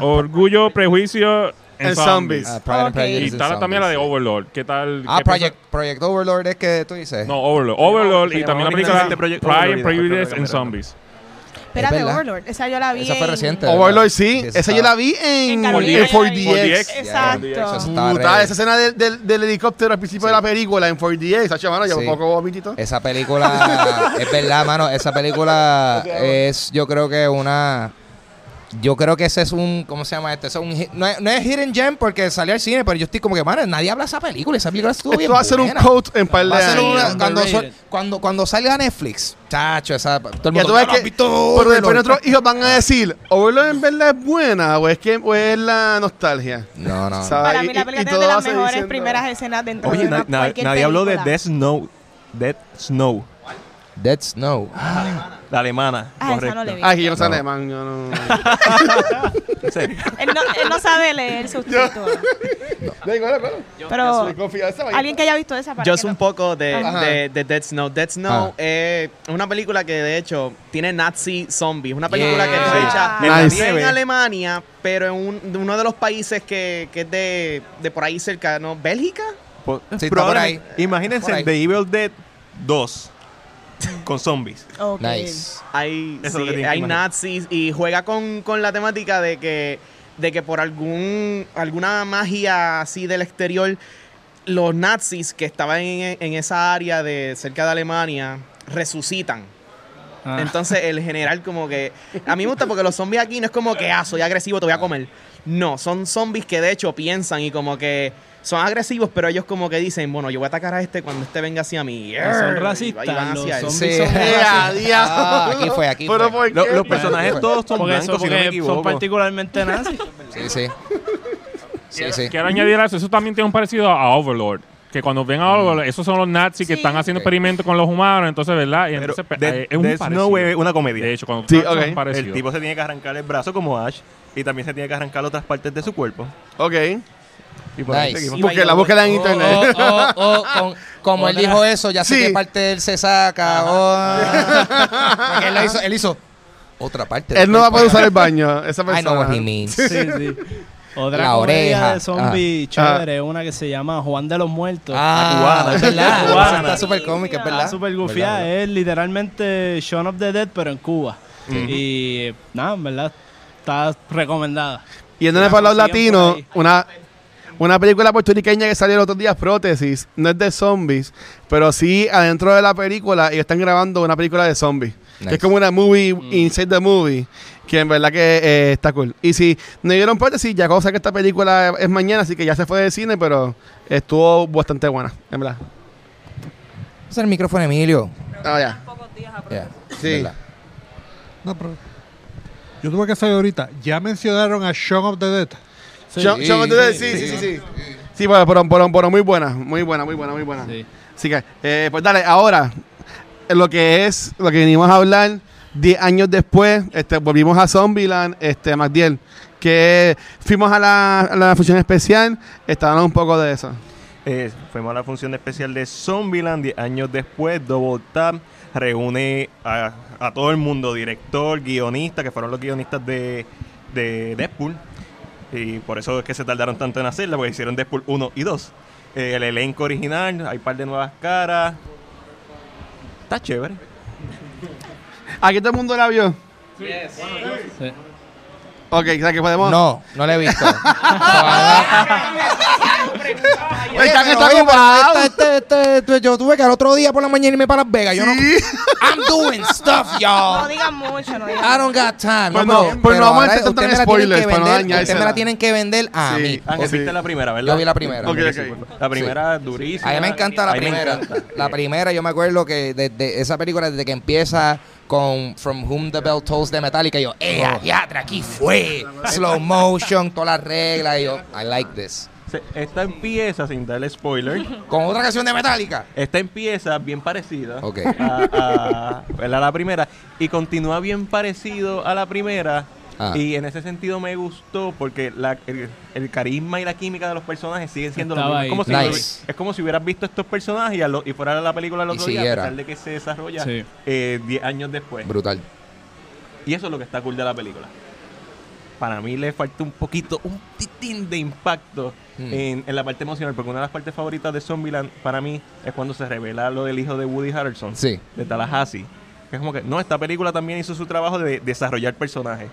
Orgullo, Prejuicio en Zombies. Zombies. Ah, Y está también la de. Overlord. ¿Qué tal? Ah, ¿Qué Project, Overlord es que tú dices. No, Overlord. Overlord y también la película Pride and Prejudice en. Zombies. Espérate. Overlord. Esa yo la vi. Esa fue en- reciente. Overlord, ¿verdad? sí. Esa esa- yo la vi en, En Carolina, en yo la 4DX. vi. Exacto. Re- esa escena del, del, del helicóptero al principio de la película en 4DX. Esa chamana, yo Sí. un poco vomitito. Esa película, es verdad, mano, esa película es, yo creo que una, yo creo que ese es un, ¿cómo se llama este? Ese es un, hit- no, es, no es Hidden Gem porque salió al cine, pero yo estoy como que, mano, nadie habla de esa película, esa película estuvo bien Esto va a ser un coat en par de Va a ser años. cuando, cuando, cuando salga Netflix, chacho, esa, todo el Ya mundo, tú ves "¿No has que, pero después Overlord?" nuestros hijos van a decir, ¿Overlord en verdad es buena o es, que, o es la nostalgia? No, no. ¿Sabes? Para Y- mí la y- película y tiene todo de las mejores siendo- primeras escenas dentro Oye, de na- una, na- cualquier nadie habló de película. Death Snow. Death Snow. Dead Snow. La alemana. Ah, esa correcto. no la vi. Ay, que yo no sé No. alemán, yo no... En serio. Él no, él no sabe leer. Venga, venga, venga. Pero Soy confianza, vaya. alguien que haya visto esa que sé un poco de, Ajá. de, de Dead Snow. Dead Snow Ah. es una película que de hecho tiene Nazi zombies. Una película Yeah. que fue hecha Ah. En la Alemania, pero en un- de uno de los países que, que es de, de por ahí cerca, ¿no? ¿Bélgica? Po- está probablemente- por ahí. Imagínense Por ahí. The Evil Dead 2 con zombies. Nice. Hay, Eso es sí, lo que hay nazis y juega con, con la temática de que, de que por algún alguna magia así del exterior, los nazis que estaban en, en esa área de cerca de Alemania resucitan. Ah. Entonces el general como que... A mí me gusta porque los zombies aquí no es como que, ah, soy agresivo, te voy a comer. No, son zombies que de hecho piensan y como que son agresivos, pero ellos como que dicen, bueno, yo voy a atacar a este cuando este venga hacia mí. son Y racistas, van los hacia él. zombies Sí. son. Ah, aquí fue, aquí Pero fue. los personajes todos son Porque, eso, blancos, si no me porque son particularmente nazis. Sí, sí. Sí, sí. Quiero añadir a eso. Eso también tiene un parecido a Overlord. Que cuando ven a Overlord, esos son los nazis que Sí. están haciendo Ok. experimentos con los humanos. Entonces, ¿verdad? Y entonces, Death- eh, es un Death parecido. Snow es una comedia. De hecho, cuando Sí, tú sabes, ok. es un parecido. El tipo se tiene que arrancar el brazo como Ash y también se tiene que arrancar otras partes de su cuerpo. Ok. Y por ahí Nice. seguimos. Y Porque la búsqueda en Oh, internet. oh, oh, oh, con- como él dijo eso, ya sé Sí. qué parte de él se saca. oh. Porque él, hizo, él hizo otra parte. Él no va a poder usar el baño. Esa I know persona. what he means. Sí, sí. Otra La comedia oreja. de zombie Ah. chévere, una que se llama Juan de los Muertos. Ah, cubana. es verdad. La cubana. Esa Está súper cómica, es Está verdad. súper Verdad, gufiada, verdad. es literalmente Shaun of the Dead, pero en Cuba. Y nada, en verdad, está recomendada. Yéndole La para los consiguen por latinos, ahí. una, una película puertorriqueña que salió el otro día, Prótesis, no es de zombies, pero sí adentro de la película ellos están grabando una película de zombies. Que Nice. es como una movie inside the movie, que en verdad que eh, está cool. Y si no dieron Prótesis, ya cosa que esta película es mañana, así que ya se fue de cine, pero estuvo bastante buena, en verdad. Es el micrófono, Emilio. Ah, ya. Ya, Sí. No, pero yo tuve que saber ahorita. Ya mencionaron a Shaun of the Dead. Sí. Of the Dead, sí, sí, sí, sí. Sí, pero, pero, pero- pero muy buena, muy buena, muy buena, muy buena. Sí. Así que, eh, pues dale, ahora, lo que es, lo que venimos a hablar 10 años después, este, volvimos a Zombieland, este, Magdiel, que fuimos a la, a la función especial, estaban un poco de eso. Eh, fuimos a la función especial de Zombieland 10 años después. Double Tap reúne a, a todo el mundo, director, guionista, que fueron los guionistas de, de Deadpool. Y por eso es que se tardaron tanto en hacerla, porque hicieron Deadpool 1 y 2. Eh, el elenco original, hay un par de nuevas caras. Está chévere. Aquí todo el mundo la vio. Sí. Ok, sea que podemos. No, no la he visto. Están- Oye, está pero, este- este- este- yo tuve que al otro día por la mañana irme para Las Vegas. Yo no. Sí. I'm doing stuff, No y'all. digan mucho, no I digan don't got time. Pues no, no, pero- pues no vamos a ahora entrar ustedes en me la tienen spoilers que para no vender. Ustedes me dañársela. la tienen que vender a Sí. mí. Ah, Ok. viste la primera, ¿verdad? Yo vi la primera. Ok, Sí, ok. La primera es durísima. A mí me encanta la A mí me primera. encanta. La primera, yo me acuerdo que desde esa película, desde que empieza con From Whom the Bell Tolls de Metallica, yo, ¡eh, diatra, aquí fue! Slow motion, todas las reglas, y yo, I like this. se- Esta empieza, sin darle spoiler, Con otra canción de Metallica. esta empieza bien parecida Ok. a, a- ¿verdad? a la primera y continúa bien parecido a la primera. Ah. Y en ese sentido me gustó porque la- el, el carisma y la química de los personajes siguen siendo lo Estaba mismo. Es como, si, Nice. es como si hubieras visto estos personajes y, a lo- y fuera la película el Y otro día, a pesar de que se desarrolla Sí. eh, 10 años después. Brutal. Y eso es lo que está cool de la película. Para mí le falta un poquito, un titín de impacto Mm. en, en la parte emocional, porque una de las partes favoritas de Zombieland para mí es cuando se revela lo del hijo de Woody Harrelson, Sí. de Tallahassee. Que es como que, no, esta película también hizo su trabajo de desarrollar personajes.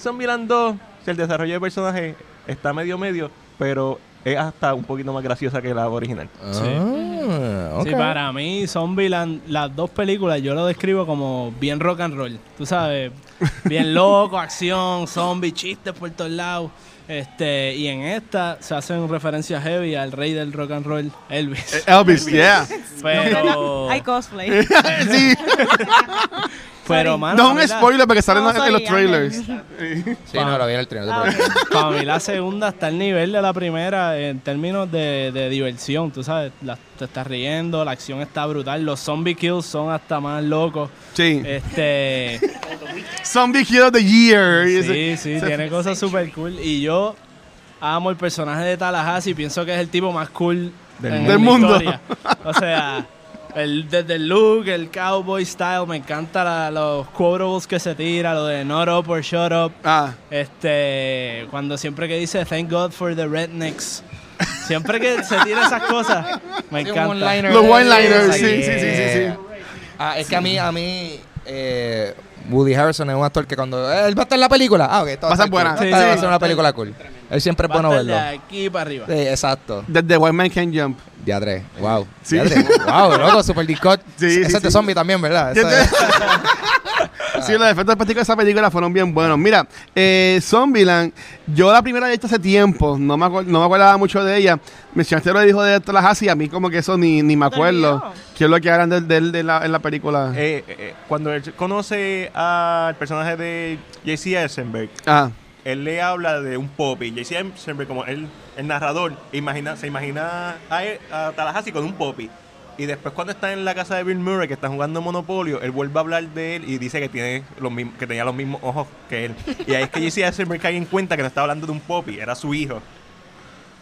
Zombieland 2, el desarrollo de personajes está medio medio, pero es hasta un poquito más graciosa que la original. Ah. Sí, para mí, Zombieland, las dos películas, yo lo describo como bien rock and roll. Tú sabes, bien loco, acción, zombie, chistes por todos lados. Este, y en esta se hacen referencias heavy al rey del rock and roll, Elvis. Eh, Elvis, yeah. Pero, Hay cosplay. sí. pero mano, No un spoiler porque salen No, en, en los trailers. Sí, no, lo vi en el Ah, ok. Para mí la segunda está al nivel de la primera en términos de, de diversión, tú sabes, la- te estás riendo, la acción está brutal, los zombie kills son hasta más locos. Sí. Este, Zombie Kill of the Year. sí, sí, tiene cosas super cool y yo amo el personaje de Tallahassee, pienso que es el tipo más cool Del en Del mundo. O sea, el, desde el look, el cowboy style, me encanta la- los quotables que se tira, lo de not up or shut up. Ah, Este, cuando siempre que dice thank God for the rednecks, siempre que se tira esas cosas, me Sí, un encanta. los one-liners, sí, sí, sí, sí, sí. Ah, es que a mí, a mí, eh, Woody Harrison es un actor que cuando eh, él va a estar en la película, ah, ok, Va a ser buena. cool. Sí, sí. va a ser una película cool. Él siempre es Va a bueno verlo. de aquí para arriba. Sí, exacto. Desde White Man Can Jump. Ya tres. Wow. Sí. Ya tres. Wow, loco, Super Discord. Sí, Ese sí, es de zombie también, ¿verdad? Sí, los efectos prácticos de esa película fueron bien buenos. Mira, eh, Zombieland, yo la primera la he visto hace tiempo, no me, acuer- no me acordaba mucho de ella. Mencionaste lo dijo de Tallahassee, a mí como que eso ni, ni me acuerdo. ¿Qué es lo que hablan de, de él de la, en la película? Eh, eh, cuando él conoce al personaje de J.C. Eisenberg, ah, él le habla de un popi. J.C. Eisenberg, como el, el narrador, imagina, se imagina a, él- a Tallahassee con un popi. Y después cuando está en la casa de Bill Murray, que está jugando Monopolio, él vuelve a hablar de él y dice que tiene los mismos, que tenía los mismos ojos que él. Y ahí es que J.C. Eisenberg cae en cuenta que no estaba hablando de un popi, era su hijo.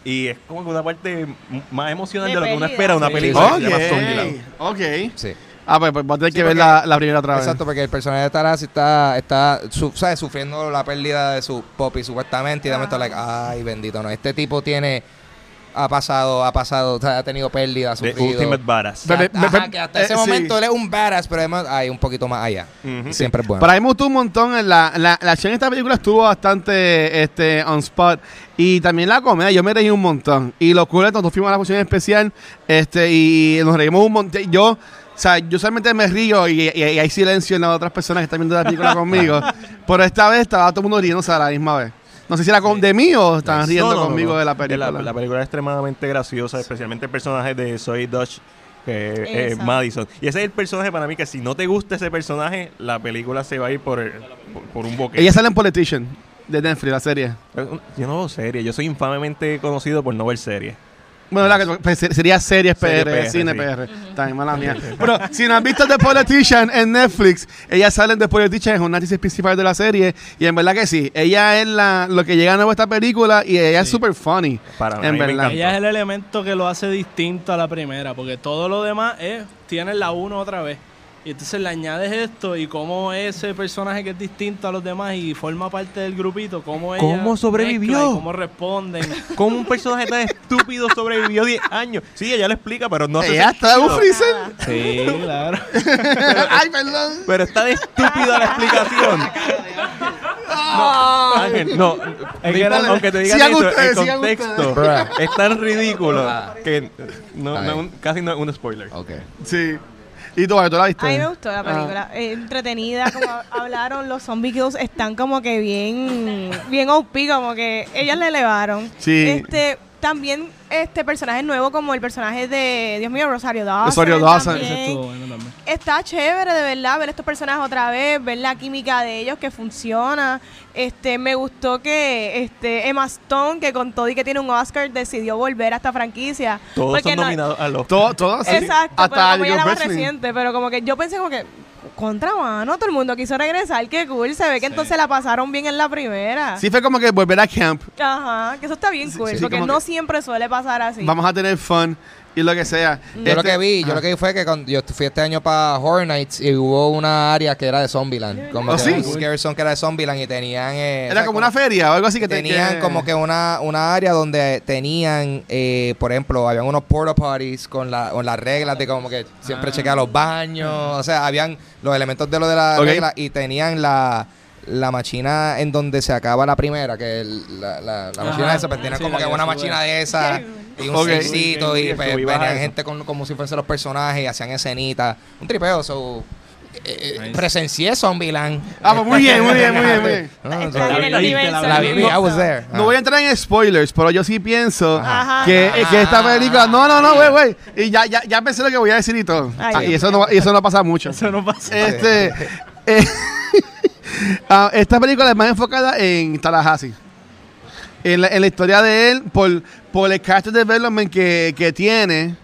Y es como que una parte más emocional de, De lo que uno espera de una película sí, que se llama Zombieland. Ok, ok. Sí. Ah, pues, pues voy a tener Sí, que ver la, la primera otra vez. Exacto, porque el personaje de Taras está, está su- ¿sabes? sufriendo la pérdida de su popi supuestamente y de momento like, ay bendito no, este tipo tiene ha pasado, ha pasado, o sea, ha tenido pérdida, ha The sufrido. Ultimate Badass. Que, hasta- ajá, que hasta eh, ese sí. momento él es un badass, pero además hay un poquito más allá. Siempre es bueno. Para mí me gustó un montón. La, la, la acción de esta película estuvo bastante este, on spot. Y también la comedia, yo me reí un montón. Y lo cool es que nosotros fuimos a la función especial este, y nos reímos un montón. Yo, o sea, yo solamente me río y, y- y hay silencio en las otras personas que están viendo la película conmigo. Pero esta vez estaba todo el mundo riéndose a la misma vez. No sé si era con, de mí o estaban riendo No, no, no, conmigo no. de la La, película. la película es extremadamente graciosa, especialmente el personaje de Zoe Dutch, que es. Madison. Y ese es el personaje para mí que si no te gusta ese personaje, la película se va a ir por, el- por, por un boque. Ella sale en Politician de Netflix, la serie. Yo no veo series, yo soy infamemente conocido por no ver series. Bueno, la que- pues, ser- sería series Serie PR, cine sí. PR. También mala mía. Pero si no han visto The Politician en Netflix, ella sale en The Politician, es una actriz principal de la serie. Y en verdad que sí, ella es la, lo que llega nuevo a esta película y ella es Sí. super funny. Para En verdad. Ella es el elemento que lo hace distinto a la primera, porque todo lo demás es, tienes la uno otra vez. Y entonces le añades esto y cómo ese personaje que es distinto a los demás y forma parte del grupito, cómo ella ¿Cómo sobrevivió? y cómo responden. ¿Cómo un personaje tan estúpido sobrevivió 10 años? Sí, ella lo explica, pero no hace ella está en un freezer. sí, claro. Ay, perdón. Pero está de estúpida la explicación. No, Ángel, no. Es no que era- importa, aunque te digan eso, ustedes, el contexto es tan ridículo Ah. que no, casi no es un spoiler. Ok. Sí. ¿Y tú, tú la viste? A mí me gustó la Ah. película. Eh, entretenida, como hablaron, los zombie kills están como que bien, bien OP, como que ellas le elevaron. Sí. Este, también este personaje nuevo como el personaje de, Dios mío, Rosario Dawson. Rosario Dawson. también. Ese estuvo bueno también. Está chévere de verdad ver estos personajes otra vez, ver la química de ellos que funciona. Este, me gustó que este Emma Stone, que con todo y que tiene un Oscar, decidió volver a esta franquicia. Todos son no- nominados a los. Todo, todo así. Exacto, Hasta pero como ella era más reciente, pero como que yo pensé como que contra mano, todo el mundo quiso regresar, qué cool, se ve que entonces la pasaron bien en la primera. Sí, fue como que volver a camp. Ajá, que eso está bien cool, sí, porque como no que- siempre suele pasar así. Vamos a tener fun y lo que sea. Yo lo Este- que vi, yo lo que vi fue que cuando yo fui este año para Horror Nights y hubo una área que era de Zombieland. Como ¿Oh, que sí? un zone que era de Zombieland y tenían... eh, o Era sea, como una feria o algo así que te- tenían que- como que una, una área donde tenían, eh, por ejemplo, habían unos porta parties con, la, con las reglas de como que siempre chequear los baños, o sea, habían los elementos de lo de la Ok. regla y tenían la, la máquina en donde se acaba la primera, que el- la, la, la esa, pues Sí, como que una máquina de esa y un Ok. seisito y pues, venían gente con, como si fuesen los personajes y hacían escenitas, un tripeo, so, eh, eh, Nice. presencié Zombieland. Ah, pues muy bien, muy bien, muy bien, muy bien. No, no, Está en el la vi, universo. la viví, I was there. No voy a entrar en spoilers, pero yo sí pienso Ajá. que, Ajá. que esta película. No, no, no, güey, güey. Y ya, ya, ya pensé lo que voy a decir y todo. Ay, Ah, y eso no, y eso no pasa mucho. Eso no pasa. Este, eh, ah, esta película es más enfocada en Tallahassee. En la, en la historia de él, por, por el character development que, que tiene.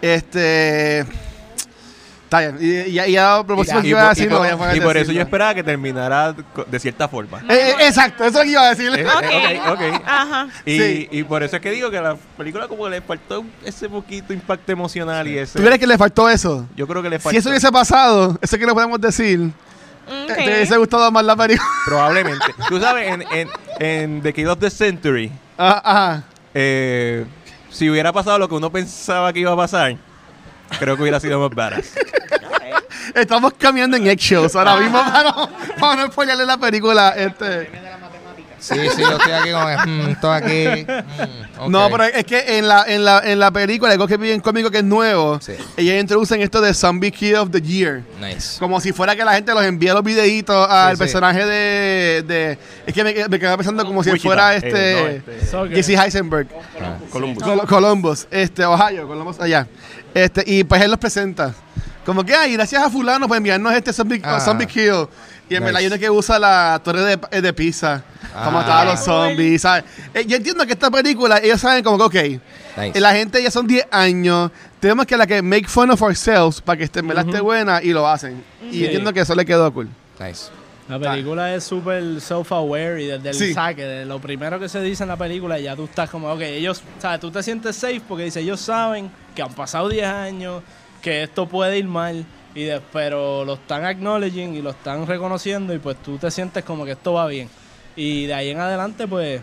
Este. Está bien. Y, y, y próximo que Y iba a y decir, por- a y por eso yo esperaba que terminara de cierta forma. Eh, eh, exacto, eso es lo que iba a decir. Eh, Ok. eh, ok, ok. Ajá. Y, Sí. y por eso es que digo que a la película como que le faltó ese poquito impacto emocional y ese... ¿Tú crees que le faltó eso? Yo creo que le faltó. Si eso hubiese pasado, eso que le podemos decir, Te hubiese gustado más la película. Probablemente. Tú sabes, en, en, en The Kid of the Century, Ah, Ajá. eh, si hubiera pasado lo que uno pensaba que iba a pasar, creo que hubiera sido más badass. Estamos cambiando en eggshells ahora mismo para no, para no spoilerle la película. Este. Sí, sí, yo estoy aquí con mm, estoy aquí. mm, ok. No, pero es que en la, en la, en la película, algo que vi en cómico que es nuevo, Sí. ellos introducen esto de Zombie Kid of the Year. Nice. Como si fuera que la gente los envía los videitos al sí. personaje de, de- Es que me, me quedaba pensando como si Wichita, fuera eh, este. este, Soccer. Jesse Heisenberg. Columbus. Col- Columbus, este, Ohio, Columbus allá. Este, y pues él los presenta. Como que, ay, gracias a fulano por enviarnos este zombie, Ah. zombie kill. Y en Nice. verdad hay uno que usa la torre de, eh, de pizza Ah. para matar a los zombies, ¿sabes? Eh, yo entiendo que esta película, ellos saben como que, ok, Nice. la gente ya son 10 años, tenemos que la que make fun of ourselves para que esté, en verdad esté buena y lo hacen. Y entiendo que eso le quedó cool. Nice. La película es súper self-aware y desde el Sí. saque, de lo primero que se dice en la película, ya tú estás como, ok, ellos, ¿sabes? Tú te sientes safe porque dice, ellos saben que han pasado 10 años, que esto puede ir mal, y de- pero lo están acknowledging y lo están reconociendo y pues tú te sientes como que esto va bien. Y de ahí en adelante, pues,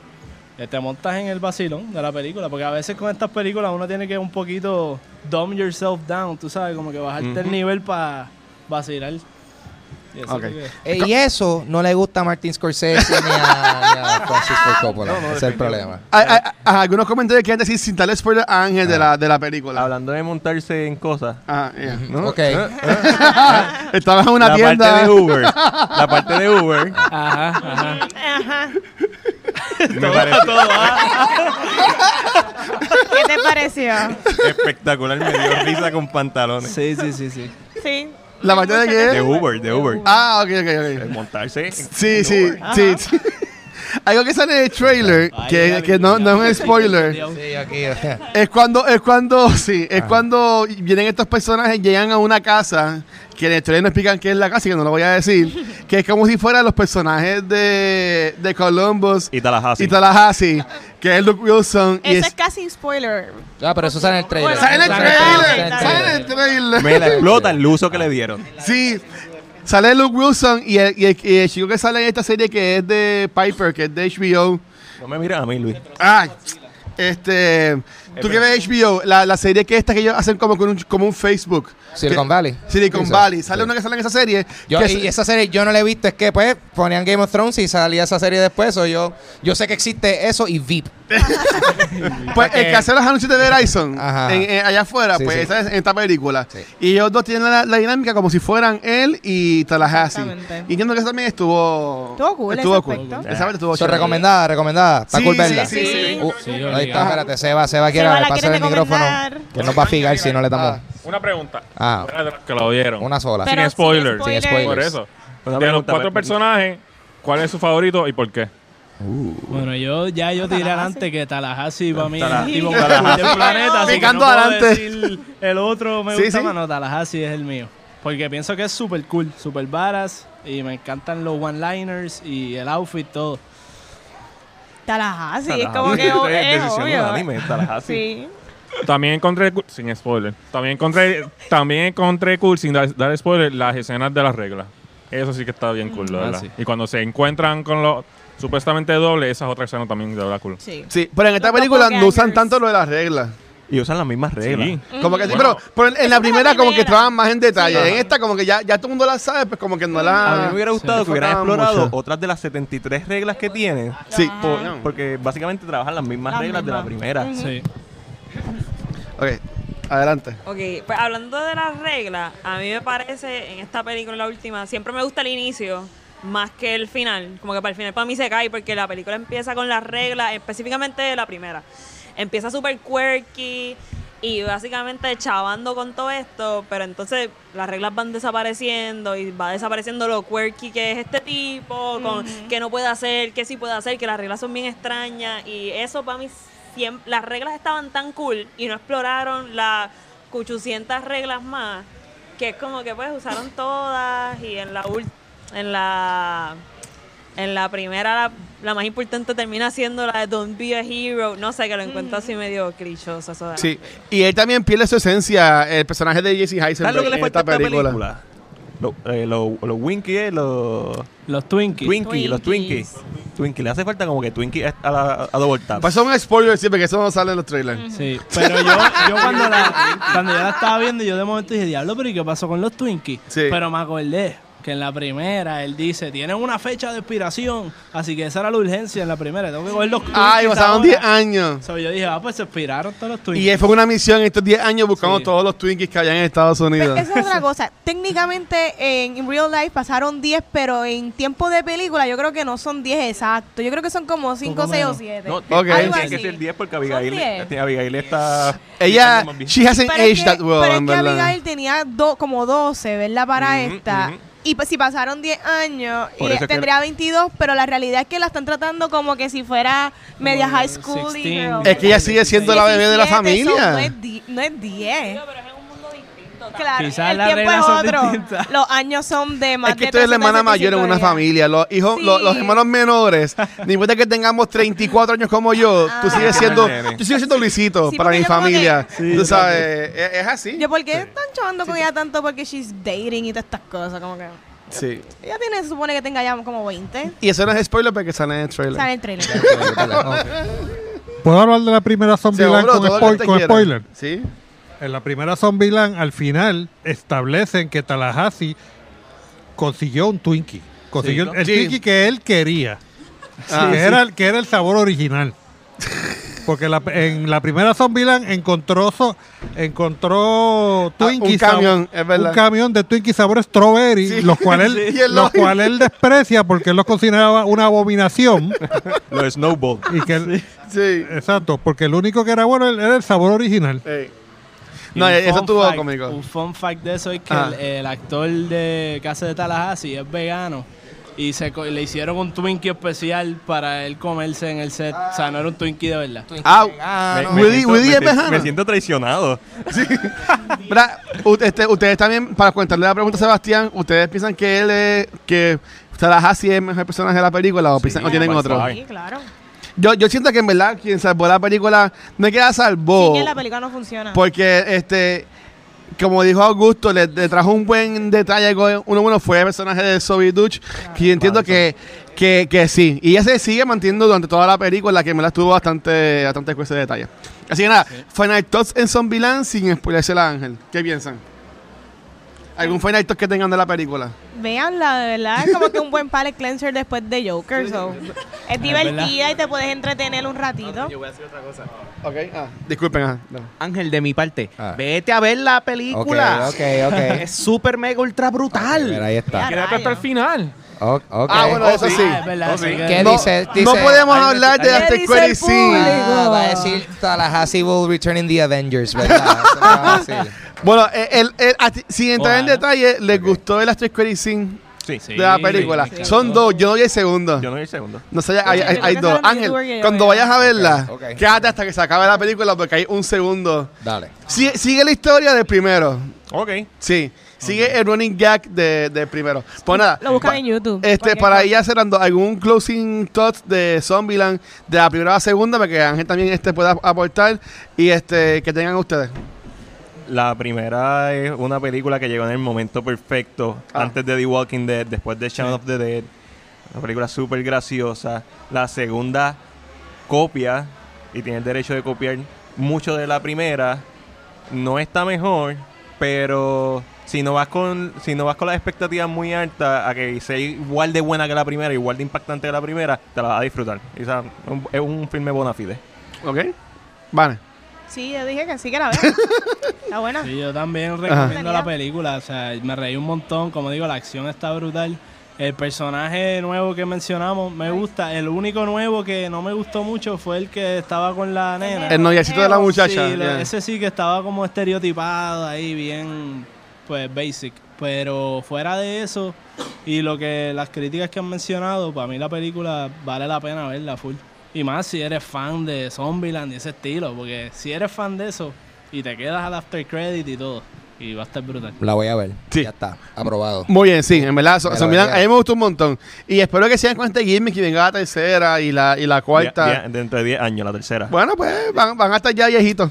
eh, te montas en el vacilón de la película, porque a veces con estas películas uno tiene que un poquito dumb yourself down, tú sabes, como que bajarte el nivel para vacilar. Y eso Eh, y eso no le gusta a Martin Scorsese ni a, ni a Francis Ford Coppola. Ese es el problema. Hay- hay- hay algunos comentarios que decir sin darle spoiler a Ángel de, la, de la película. Hablando de montarse en cosas. Ajá, yeah. ¿no? Ok. Eh, Estaba en una la tienda. parte de Uber. La parte de Uber. Ajá, ajá. Ajá. me pareció ¿Qué te pareció? espectacular. Me dio risa con pantalones. Sí, sí, sí, sí. Sí. ¿La parte de De qué? Uber, de Uber. Ah, ok, ok, ok. Montarse. Sí, en sí, Uber. sí, sí. Algo que sale en el trailer, Ay, que, ya, que no, ya, no es un spoiler, Sí, aquí. es cuando, es cuando, sí, es cuando vienen estos personajes, llegan a una casa, que en el trailer no explican qué es la casa, y que no lo voy a decir, que es como si fueran los personajes de, de Columbus Y Tallahassee. y Tallahassee, que es Luke Wilson. y Ese es- es casi spoiler. Ah, pero eso sale en el trailer. ¡Sale en el Ah, trailer! ¡Sale en el trailer! Me la explota el uso que le dieron. Sí, sale Luke Wilson y el, y el- y el chico que sale en esta serie que es de Piper, que es de HBO. No me miras a mí, Luis. Ay, este. ¿Tú qué ves HBO? La, la serie que esta que ellos hacen como, con un, como un Facebook. Silicon Que- Valley. Silicon Valley. sí. Sale una que sale en esa serie. Yo, que y es- esa serie yo no la he visto, es que pues ponían Game of Thrones y salía esa serie después. o yo, yo sé que existe eso y VIP. pues el que hace los anuncios de Verizon Ajá. en- en- allá afuera, Sí, pues sí. esa es en esta película. Sí. Y ellos dos tienen la, la dinámica como si fueran él y Tallahassee. Exactamente. Y entiendo que eso también estuvo. Estuvo cool ese Estuvo cool. aspecto. Esa parte estuvo Eso es chévere. recomendada, recomendada. Está Sí, cool sí, verla. sí, sí. Uh, Sí. Está, espérate, Seba, Seba quiere Seba la pasar el micrófono. recomendar. Que nos va a fijar si no le damos. Ah. Una pregunta. Ah. Fuera de los que lo vieron. Una sola. Pero Sin spoiler. Sin spoiler. Por eso. Una de los pregunta, cuatro personajes, ¿cuál es su favorito y por qué? Bueno, yo ya yo tiré adelante que Tallahassee para mí es Tala- el tipo Tallahassee. más cool del planeta, así que Picando no puedo adelante. decir el otro me Sí, gusta sí. más, no, Tallahassee es el mío. Porque pienso que es súper cool, súper varas y me encantan los one-liners y el outfit, todo. Tallahassee, es como que Es es decisión obvio. unánime, Tallahassee. Sí. También encontré, sin spoiler, también encontré, también encontré cool, sin dar, dar spoiler, las escenas de las reglas. Eso sí que está bien cool, la Ah, verdad. sí. Y cuando se encuentran con los supuestamente dobles, esas otras escenas también de verdad cool. Sí. Sí, pero en esta Los película no usan tanto lo de las reglas. Y usan las mismas reglas. Sí. Como que sí, Bueno. pero, pero en- en la primera como que trabajan más en detalle. Sí. En esta como que ya, ya todo el mundo la sabe, pues como que no la... A mí me hubiera gustado sí. que hubieran explorado mucho. otras de las 73 reglas que tienen. Sí. por- porque básicamente trabajan las mismas Las reglas de la primera. Sí. Ok, adelante. Ok, pues hablando de las reglas, a mí me parece en esta película, la última, siempre me gusta el inicio más que el final. Como que para el final para mí se cae porque la película empieza con las reglas, específicamente la primera. Empieza súper quirky y básicamente chavando con todo esto, pero entonces las reglas van desapareciendo y va desapareciendo lo quirky que es este tipo, con que no puede hacer, que sí puede hacer, que las reglas son bien extrañas y eso para mí siempre, las reglas estaban tan cool y no exploraron las 800 reglas más que es como que pues usaron todas y en la en la en la primera la, la más importante termina siendo la de Don't Be a Hero no sé que lo encuentro así medio clichoso eso de la- Sí, y él también pierde su esencia, el personaje de Jesse ¿Sabes Heisenberg lo que le en esta película. película? Los eh, lo, lo Winky, eh, los Los Twinkies. Twinkie, los Twinkies. Twinkies. Twinkie, le hace falta como que Twinkie a, la- a double tap. Pues son spoilers siempre que eso no sale en los trailers. Sí, pero yo, yo cuando, la, cuando yo la estaba viendo, yo de momento dije, diablo, pero ¿y qué pasó con los Twinkies? Sí. Pero me acordé que en la primera él dice, tienen una fecha de expiración, así que esa era la urgencia en la primera, tengo que coger los Ay, Twinkies pasaron ahora". 10 años. So, yo dije, ah, pues se expiraron todos los Y Twinkies. fue una misión estos 10 años buscando Sí. todos los Twinkies que había en Estados Unidos. Pues esa es otra cosa. Técnicamente en real life pasaron 10, pero en tiempo de película yo creo que no son 10 exactos. Yo creo que son como 5, 6 o menos. 7. No, Ok. tiene Algo tiene que ser 10 porque Abigail, Son 10. eh, Abigail está... Ella, she hasn't Pero es aged que, that well, pero es que. Abigail tenía do- como 12, ¿verdad? Para Ujú, esta. ujú. Y pues si pasaron 10 años, Por y tendría 22, pero la realidad es que la están tratando como que si fuera media high school. 16. y. Es que ella sigue siendo la bebé de la 17, familia. no, es di- no es 10. Pero es en un mundo distinto. Claro, Quizás el tiempo es otro. distintas. Los años son de más Es que de esto es la hermana 375 mayor en una días. familia. Los hijos, Sí. los, los hermanos menores, ni importa que tengamos 34 años como yo, tú Ah. sigues siendo, tú sigues siendo Luisito Sí, para mi familia. que- tú sabes, es, es así. Yo, ¿por qué están chavando con ella tanto? Porque she's dating y todas estas cosas. Como que. Sí. Ella tiene, se supone que tenga ya como 20. Y eso no es spoiler porque sale en el trailer. Sale el trailer. ¿Puedo hablar de la primera Seguro, con, spoil- spoiler? Sí. En la primera Zombieland, al final, establecen que Tallahassee consiguió un Twinkie. Consiguió Sí, el, el Sí. Twinkie que él quería. Ah, que, sí. era, el- que era el sabor original. Porque la- en la primera Zombieland encontró so- encontró Twinkie Ah, un camión, es verdad. un camión de Twinkie sabor strawberry, Sí. los cuales él, Sí. Y él los lo- cuales él desprecia porque él los consideraba una abominación. Los Snowball. y que él- Sí. exacto, porque el único que era bueno era el sabor original. No, eso estuvo fact- cómico. Un fun fact de eso es que Ah. el, el actor de Casa de Tallahassee es vegano y se le hicieron un Twinkie especial para él comerse en el set. O sea, no era un Twinkie de verdad. Ah, Ah. Me- me Woody- siento- Woody me es siento- vegano. Me siento traicionado. Este, ustedes también, para contarle la pregunta a Sebastián, ¿ustedes piensan que él es, que Tallahassee es el mejor personaje de la película o, piensan, o tienen by otro? Sí, claro. Yo, yo siento que en verdad quien salvó la película no es que la salvó, Sí, que la película no funciona. porque este, como dijo Augusto, le, le trajo un buen detalle. Uno bueno fue el personaje de Sophie Dutch, que yo entiendo que, que, que sí. Y ella se sigue manteniendo durante toda la película, que me la estuvo bastante, bastante con ese detalle. Así que nada, Final Thoughts en Zombieland sin spoilerse a Ángel. ¿Qué piensan? ¿Algún Final que tengan de la película? Veanla, de verdad. Es como que un buen palette cleanser después de Joker. so. Es divertida y te puedes entretener un ratito. Yo voy a decir otra cosa. Ok, ah, disculpen. ah, no. Ángel, de mi parte, Ah. vete a ver la película. Ok, ok, ok. Es súper mega ultra brutal. Mira, ahí está. Quédate hasta el final. O- ok. Ah, bueno, eso sí. Ah, es verdad, eso que- ¿Qué No, dice? no Dice- podemos Ahí me- hablar de After ¿Qué dice Credit el Scene. Ah, va a decir Tallahassee will return in the Avengers, ¿verdad? Eso va a decir. Bueno, el, el- el- ti- sin entrar en detalle, ¿les gustó el Sí. Sí, de la película? Son dos, yo no vi el segundo. Yo no vi el segundo. No sé, hay, dos. Ángel, cuando vayas a verla, quédate hasta que se acabe la película porque hay un segundo. Dale. Sigue, sigue la historia del primero. Ok. Sí, sigue el running gag de- del primero. Pues nada. Lo buscan en YouTube. Este, para ir cerrando, algún closing thoughts de Zombieland de la primera a la segunda, para que Ángel también este pueda aportar y este que tengan ustedes. La primera es una película que llegó en el momento perfecto, Ah. antes de The Walking Dead, después de Shaun of the Dead. Una película súper graciosa. La segunda copia, y tiene el derecho de copiar mucho de la primera. No está mejor, pero si no vas con si no vas con las expectativas muy altas a que sea igual de buena que la primera, igual de impactante que la primera, te la vas a disfrutar. Sea, un- es un filme bona fide. ¿Ok? Vale. Sí, yo dije que sí que la veo. Está buena. Sí, yo también recomiendo Ajá. la película. O sea, me reí un montón. Como digo, la acción está brutal. El personaje nuevo que mencionamos me gusta. El único nuevo que no me gustó mucho fue el que estaba con la nena. El noviecito de la muchacha. Sí, lo- yeah. ese sí que estaba como estereotipado ahí, bien, pues, basic. Pero fuera de eso, y lo que las críticas que han mencionado, para mí la película vale la pena verla full. Y más si eres fan de Zombieland y ese estilo, porque si eres fan de eso y te quedas al after credit y todo, y va a estar brutal. La voy a ver. Sí. Ya está. Aprobado. Muy bien, sí, en verdad, so- a mí me gustó un montón. Y espero que sigan con este gimmick y venga la tercera y la, y la cuarta. Dentro de 10 años, la tercera. Bueno, pues van, van a estar ya viejitos.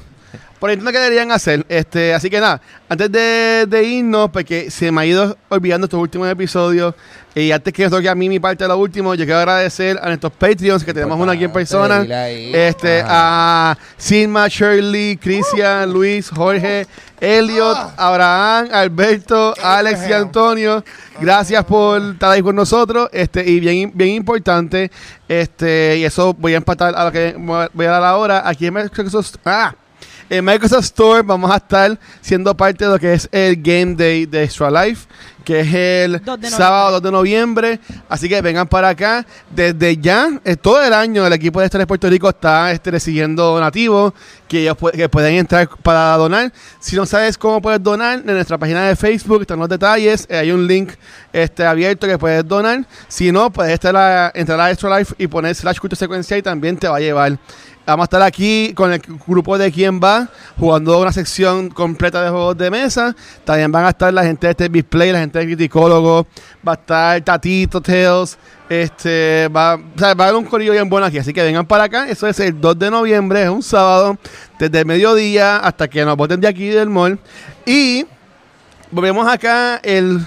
Por ejemplo, que deberían hacer. Este, así que nada, antes de, de irnos, porque se me ha ido olvidando estos últimos episodios, y antes que toque a mí mi parte de lo último, yo quiero agradecer a nuestros Patreons, que tenemos uno aquí en persona. Este, Ajá. a Silma, Shirley, Cristian, Luis, Jorge, Elliot, Abraham, Alberto, Alex y Antonio. Gracias por estar ahí con nosotros. Este, y bien, bien importante, este, y eso voy a empatar a lo que voy a dar ahora. Aquí en Microsoft, ah, en Microsoft Store vamos a estar siendo parte de lo que es el Game Day de Extra Life, que es el 2 de noviembre. sábado 2 de noviembre. Así que vengan para acá. Desde ya, eh, todo el año, el equipo de Extra Puerto Rico está este, recibiendo donativos que ellos pu- que pueden entrar para donar. Si no sabes cómo puedes donar, en nuestra página de Facebook están los detalles. eh, hay un link este, abierto que puedes donar. Si no, puedes estar a- entrar a Extra Life y poner slash culto secuencial y también te va a llevar. Vamos a estar aquí con el grupo de Quién Va, jugando una sección completa de juegos de mesa. También van a estar la gente de este display, la gente de Criticólogo, va a estar Tatito Tales, este, va, va a haber un corillo bien bueno aquí. Así que vengan para acá. Eso es el 2 de noviembre, es un sábado, desde el mediodía hasta que nos voten de aquí del mall. Y volvemos acá el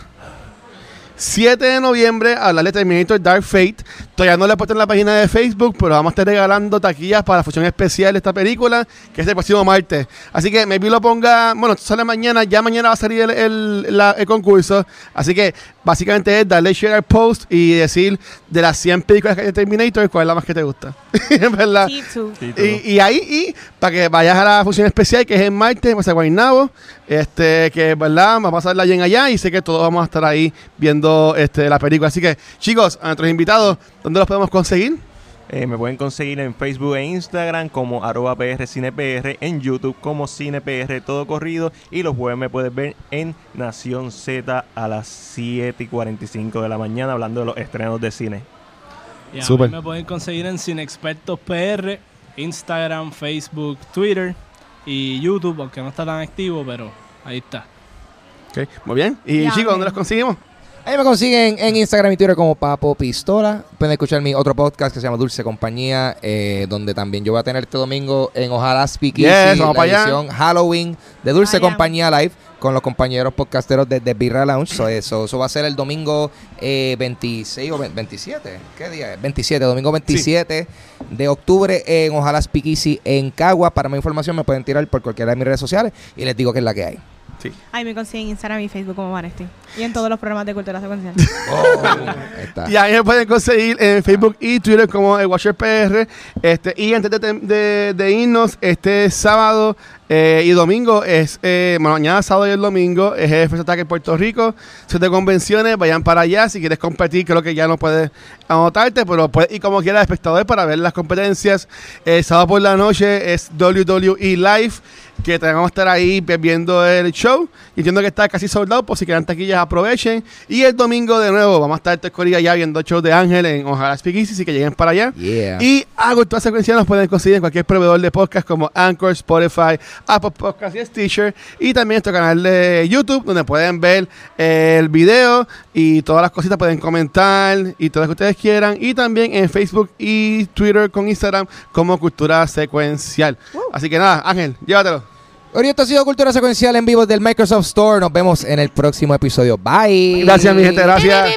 7 de noviembre a hablar de Terminator Dark Fate. Todavía no le he puesto en la página de Facebook, pero vamos a estar regalando taquillas para la función especial de esta película, que es el próximo martes. Así que maybe lo ponga, bueno, esto sale mañana, ya mañana va a salir el, el- la- el concurso. Así que básicamente es darle share al post y decir de las 100 películas que hay de Terminator, cuál es la más que te gusta. En verdad. T2. Sí, tú. Y, y ahí, y para que vayas a la función especial, que es en martes, pues a Guaynabo, este, que verdad, va a pasar la bien allá y sé que todos vamos a estar ahí viendo este, la película. Así que, chicos, a nuestros invitados, ¿dónde los podemos conseguir? Eh, me pueden conseguir en Facebook e Instagram como arroba PR CinePR, en YouTube como CinePR todo corrido y los jueves me puedes ver en Nación Z a las 7 y 45 de la mañana hablando de los estrenos de cine. Y a Súper. mí me pueden conseguir en Sin Expertos PR, Instagram, Facebook, Twitter y YouTube, aunque no está tan activo, pero ahí está. Ok, muy bien. Y chicos, ¿dónde los conseguimos? Ahí me consiguen en Instagram y Twitter como Papo Pistola. Pueden escuchar mi otro podcast que se llama Dulce Compañía, eh, donde también yo voy a tener este domingo en Ojalá Speak Yes, la para allá. edición Halloween de Dulce. Compañía Live con los compañeros podcasteros de, de Birra Lounge. So, eso, eso va a ser el domingo eh, 26 o 20 27. ¿Qué día es? 27, domingo 27 de octubre en Ojalá Speak Easy en Cagua. Para más información me pueden tirar por cualquiera de mis redes sociales y les digo que es la que hay. Ahí me consiguen en Instagram y Facebook como Vanesti. Y en todos los programas de cultura secuencial. Ahí está. Y ahí me pueden conseguir en Facebook y Twitter como el Watcher PR. Este, y antes de, de- de irnos, este sábado eh, y domingo es, eh, bueno, mañana sábado y el domingo es el First Attack en Puerto Rico. Son de convenciones, vayan para allá. Si quieres competir, creo que ya no puedes anotarte, pero puedes ir como quieras, espectador, para ver las competencias. El sábado por la noche es WWE Live, que te vamos a estar ahí viendo el show. Y entiendo que está casi soldado, por si quedan taquillas, aprovechen. Y el domingo de nuevo, vamos a estar todos corridas ya viendo el show de Ángel en Ojalá Speak Easy, así que lleguen para allá. Yeah. Y a Cultura Secuencial nos pueden conseguir en cualquier proveedor de podcast como Anchor, Spotify, Apple Podcasts y Stitcher. Y también nuestro canal de YouTube, donde pueden ver el video y todas las cositas, pueden comentar y todo lo que ustedes quieran. Y también en Facebook y Twitter con Instagram como Cultura Secuencial. Así que nada, Ángel, llévatelo. Esto ha sido Cultura Secuencial en vivo del Microsoft Store. Nos vemos en el próximo episodio. Bye. Gracias, mi gente, gracias.